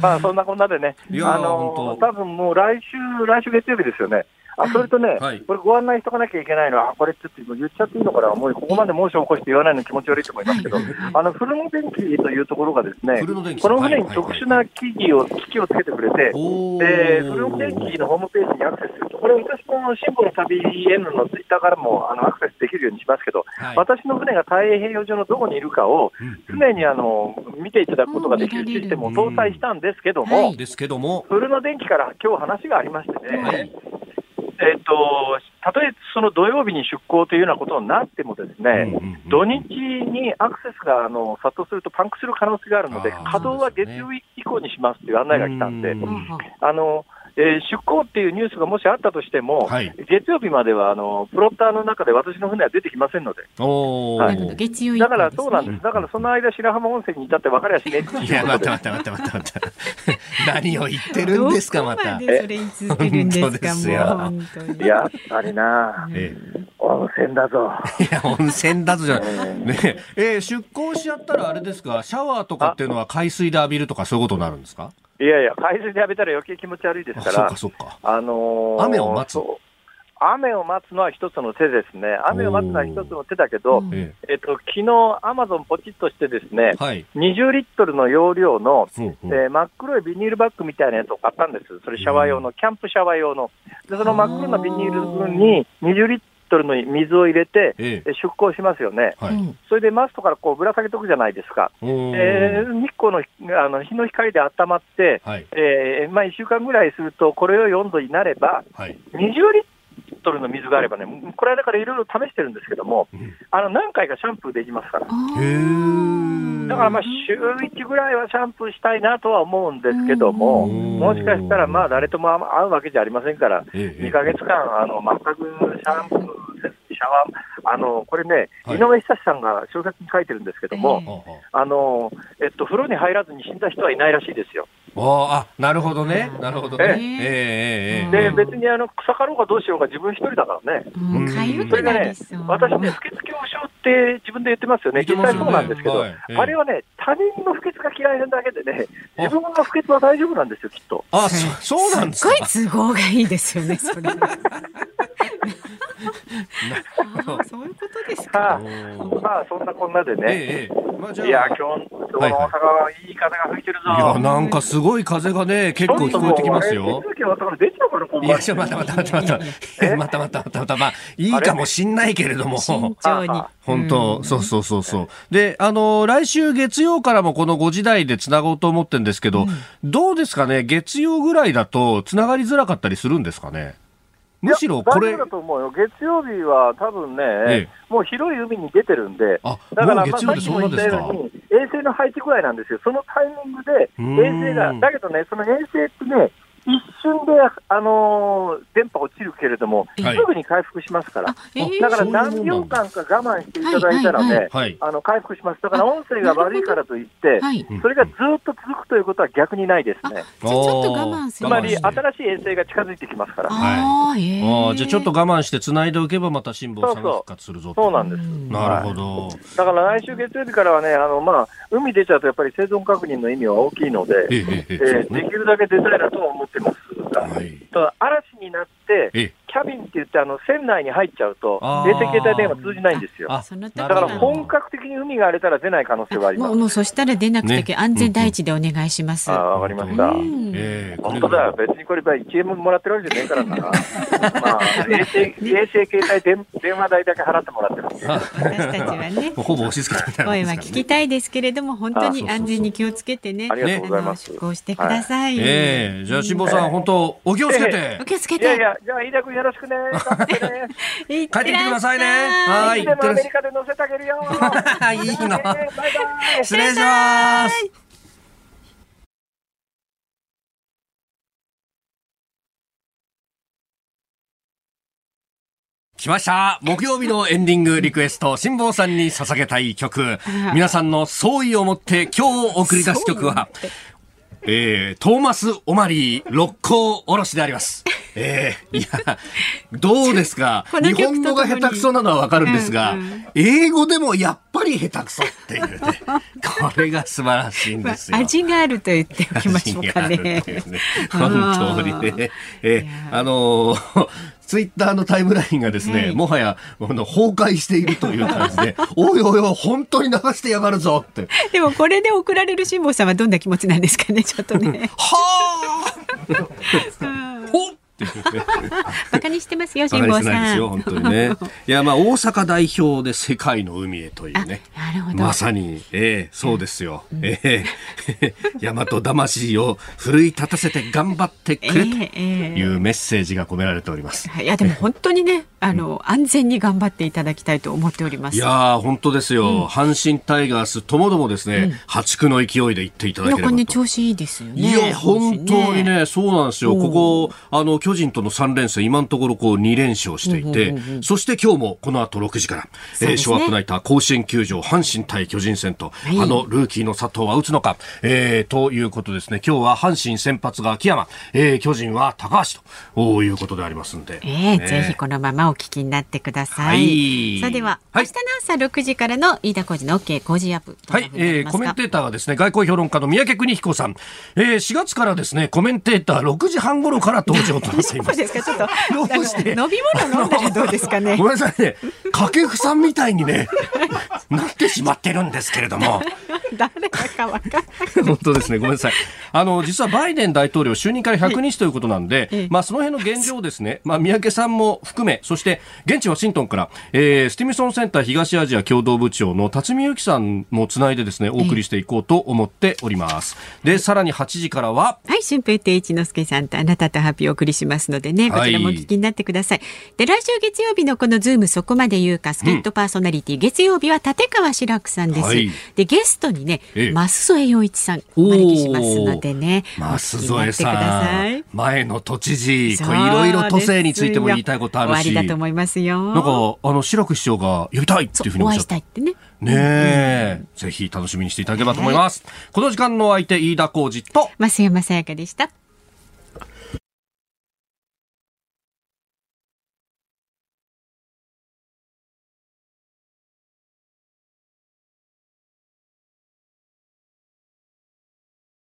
まあ、そんなこんなでね。あの、多分もう来週、来週月曜日ですよね。あそれとね、はい、これご案内しとかなきゃいけないのは、これちょっと言っちゃっていいのかな、もうここまで猛暑を起こして言わないの気持ち悪いと思いますけど、あの古野電機というところがですね、この船に特殊な機器を、機器をつけてくれて、で古野電機のホームページにアクセスすると、これ私のシンボル旅 N のツイッターからもあのアクセスできるようにしますけど、はい、私の船が太平洋上のどこにいるかを、常にあの見ていただくことができるシステムを搭載したんですけども、ですけども。古野電機から今日話がありましてね、はい、えーと、たとえその土曜日に出航というようなことになっても、ですね、土日にアクセスがあの殺到するとパンクする可能性があるので、稼働は月曜日以降にしますという案内が来たんで、あのえー、出航っていうニュースがもしあったとしても、はい、月曜日まではあのプロッターの中で私の船は出てきませんので、はい、月曜、ね、だからそうなんです、だからその間、白浜温泉に至って分かりやしねえいや、待って待って待って待って待って、何を言ってるんですか、また。それ言い続けるんですか、もう。やっぱりな、ええ、温泉だぞ。いや、温泉だぞじゃない。ねえ。ー、出航しちゃったらあれですか、シャワーとかっていうのは海水で浴びるとかそういうことになるんですか？いやいや、海水で浴びたら余計気持ち悪いですから、そうかあのー、雨を待つ。雨を待つのは一つの手ですね、雨を待つのは一つの手だけど、えっと昨日アマゾンポチッとしてですね、はい、20リットルの容量の、うんうん、えー、真っ黒いビニールバッグみたいなやつを買ったんです、それシャワー用の、キャンプシャワー用の。でその真っ黒なビニールに20リットルの水を入れて、ええ、出港しますよね、はい、それでマストからこうぶら下げとくじゃないですか、えー、日光のあの日の光で温まって、はい、えー、まあ、1週間ぐらいすると、これを4度になれば、はい、20リットルの水があればね、これはだからいろいろ試してるんですけども、うん、あの何回かシャンプーできますから。だからまあ週1ぐらいはシャンプーしたいなとは思うんですけども、もしかしたらまあ誰とも会うわけじゃありませんから、2か月間、あの全くシャンプーせずにシャワー、あのこれね、井上久志さんが小説に書いてるんですけども、あのえっと、風呂に入らずに死んだ人はいないらしいですよ。あなるほどね、なるほどね。ええ。で別にあの草かろうがどうしようが自分一人だからね。それがね、私ね、不潔恐怖症って自分で言ってますよね、実際そうなんですけど、あれはね、他人の不潔が嫌いなだけでね、自分の不潔は大丈夫なんですよ、きっと。あそそうなんですか？すごい都合がいいですよね、それ。そういうことですか？まあ、そんなこんなでね。ええまあ、いや、今日、今日の大阪はいい風が吹いてるぞ。いや、なんかすごい風がね、結構聞こえてきますよ。いや、またまたまたまた。またまたまたまた。まあ、いいかもしんないけれども。慎重に。本当、そうそうそうそう。で、あの、来週月曜からもこの5時台でつなごうと思ってるんですけど、どうですかね、月曜ぐらいだとつながりづらかったりするんですかね？むしろこれ。だと思うよ。月曜日は多分ね、ええ、もう広い海に出てるんで、だから、まあ、さっきも言ったように、衛星の配置具合なんですよ。そのタイミングで、衛星が、だけどね、その衛星ってね、一瞬で、あのー、電波落ちるけれども、すぐに回復しますから、だから何秒間か我慢していただいたらね、あの回復します、だから音声が悪いからといって、それがずっと続くということは逆にないですね。じゃちょっと我慢する。つまり、新しい衛星が近づいてきますから。ああじゃあちょっと我慢してつないでおけば、また辛抱さんが復活するぞそうなんです。なるほど。だから来週月曜日からはね、あのまあ、海出ちゃうとやっぱり生存確認の意味は大きいので、ええできるだけ出たいなとは思ってます。が、はい、嵐になって、キャビンって言って、あの船内に入っちゃうと、衛星携帯電話通じないんですよ。だから本格的に海が荒れたら出ない可能性はあります。もうもうそしたら出なくて、ね、安全第一でお願いします。うんうん、あわかりました。えー、本当だ、別にこれ1円ももらってるわけじゃないからな。まあ、衛星、衛星携帯電電話代だけ払ってもらってます。私たちはね、ほぼ押し付けた声は聞きたいですけれども、本当に安全に気をつけてね、ありがとうございます。出航してください。ええじゃあ辛坊さん、本当お気をつけて。お気をつけて。いやいや、じゃあ飯田君よろしく ね。帰ってきてくださいね。はい。いつでもアメリカで乗せてあげるよ。いいの。失礼します。来ました木曜日のエンディングリクエスト、辛坊さんに捧げたい曲。皆さんの総意を持って今日送り出す曲は、えー、トーマス・オマリー六甲おろしであります。えー、いや、どうですか？日本語が下手くそなのはわかるんですが、うんうん、英語でもやっぱり下手くそっていうね、これが素晴らしいんですよ。まあ、味があると言っておきましょうかね。ね。本当にね。えー、あのー ツイッターのタイムラインがですね、はい、もはやあの崩壊しているという感じで、おいおいおい、本当に流してやがるぞって。でもこれで送られる辛坊さんはどんな気持ちなんですかね、ちょっとね。はあほっ バカにしてま すよ、辛坊さん。本当にね。いや、まあ、大阪代表で世界の海へというね。なるほど。まさに、ええー、そうですよ。うん、ええー、大和魂を奮い立たせて頑張ってくれというメッセージが込められております。いや、でも本当にね、あの、安全に頑張っていただきたいと思っております。いや本当ですよ。うん、阪神タイガースともどもですね、うん、破竹の勢いで行っていただければと。ね、調子いいですよね。いや、本当にね、そうなんですよ。ここ、あの、巨人との3連戦、今のところこう2連勝していて、そして今日もこの後6時から、ね、えー、ショーアップナイター甲子園球場、阪神対巨人戦と、はい、あのルーキーの佐藤は打つのか、えー、ということですね。今日は阪神先発が秋山、えー、巨人は高橋ということでありますんで。えー、ぜひこのままお聞きになってください。はい、それでは、はい、明日の朝6時からの飯田浩二の OK 工事アップ。はい、えー、コメンテーターはですね、外交評論家の三宅邦彦さん、えー、4月からですね、コメンテーター6時半頃から登場となっています。そうですか、ちょっと。どうして？飲み物飲んだらどうですかね？ごめんなさいね。掛布さんみたいにね なってしまってるんですけれども。誰かか分かんない。本当ですね。ごめんなさい。あの実はバイデン大統領就任から100日ということなんで、はい、まあその辺の現状ですね。まあ三宅さんも含めそして現地ワシントンから、えー、スティムソンセンター東アジア共同部長の辰巳由紀さんもつないでですねお送りしていこうと思っております。でさらに8時からははい春風亭一之輔さんとあなたとハッピーお送りしますのでねこちらもお聞きになってください、はい、で来週月曜日のこのズームそこまで言うか助っ人パーソナリティ、うん、月曜日は立川志らくさんです、はい、でゲストにね、ええ、増添洋一さんお招きしますのでね増添さん前の都知事いろいろ都政についても言いたいことあるし。終わりだと思いますよ。なんかあの志らく市長が呼びたいっていうふうにおっしゃった。ね。ねえ、うん、ぜひ楽しみにしていただければと思います、はい、この時間の相手飯田浩二と。増山さやかでした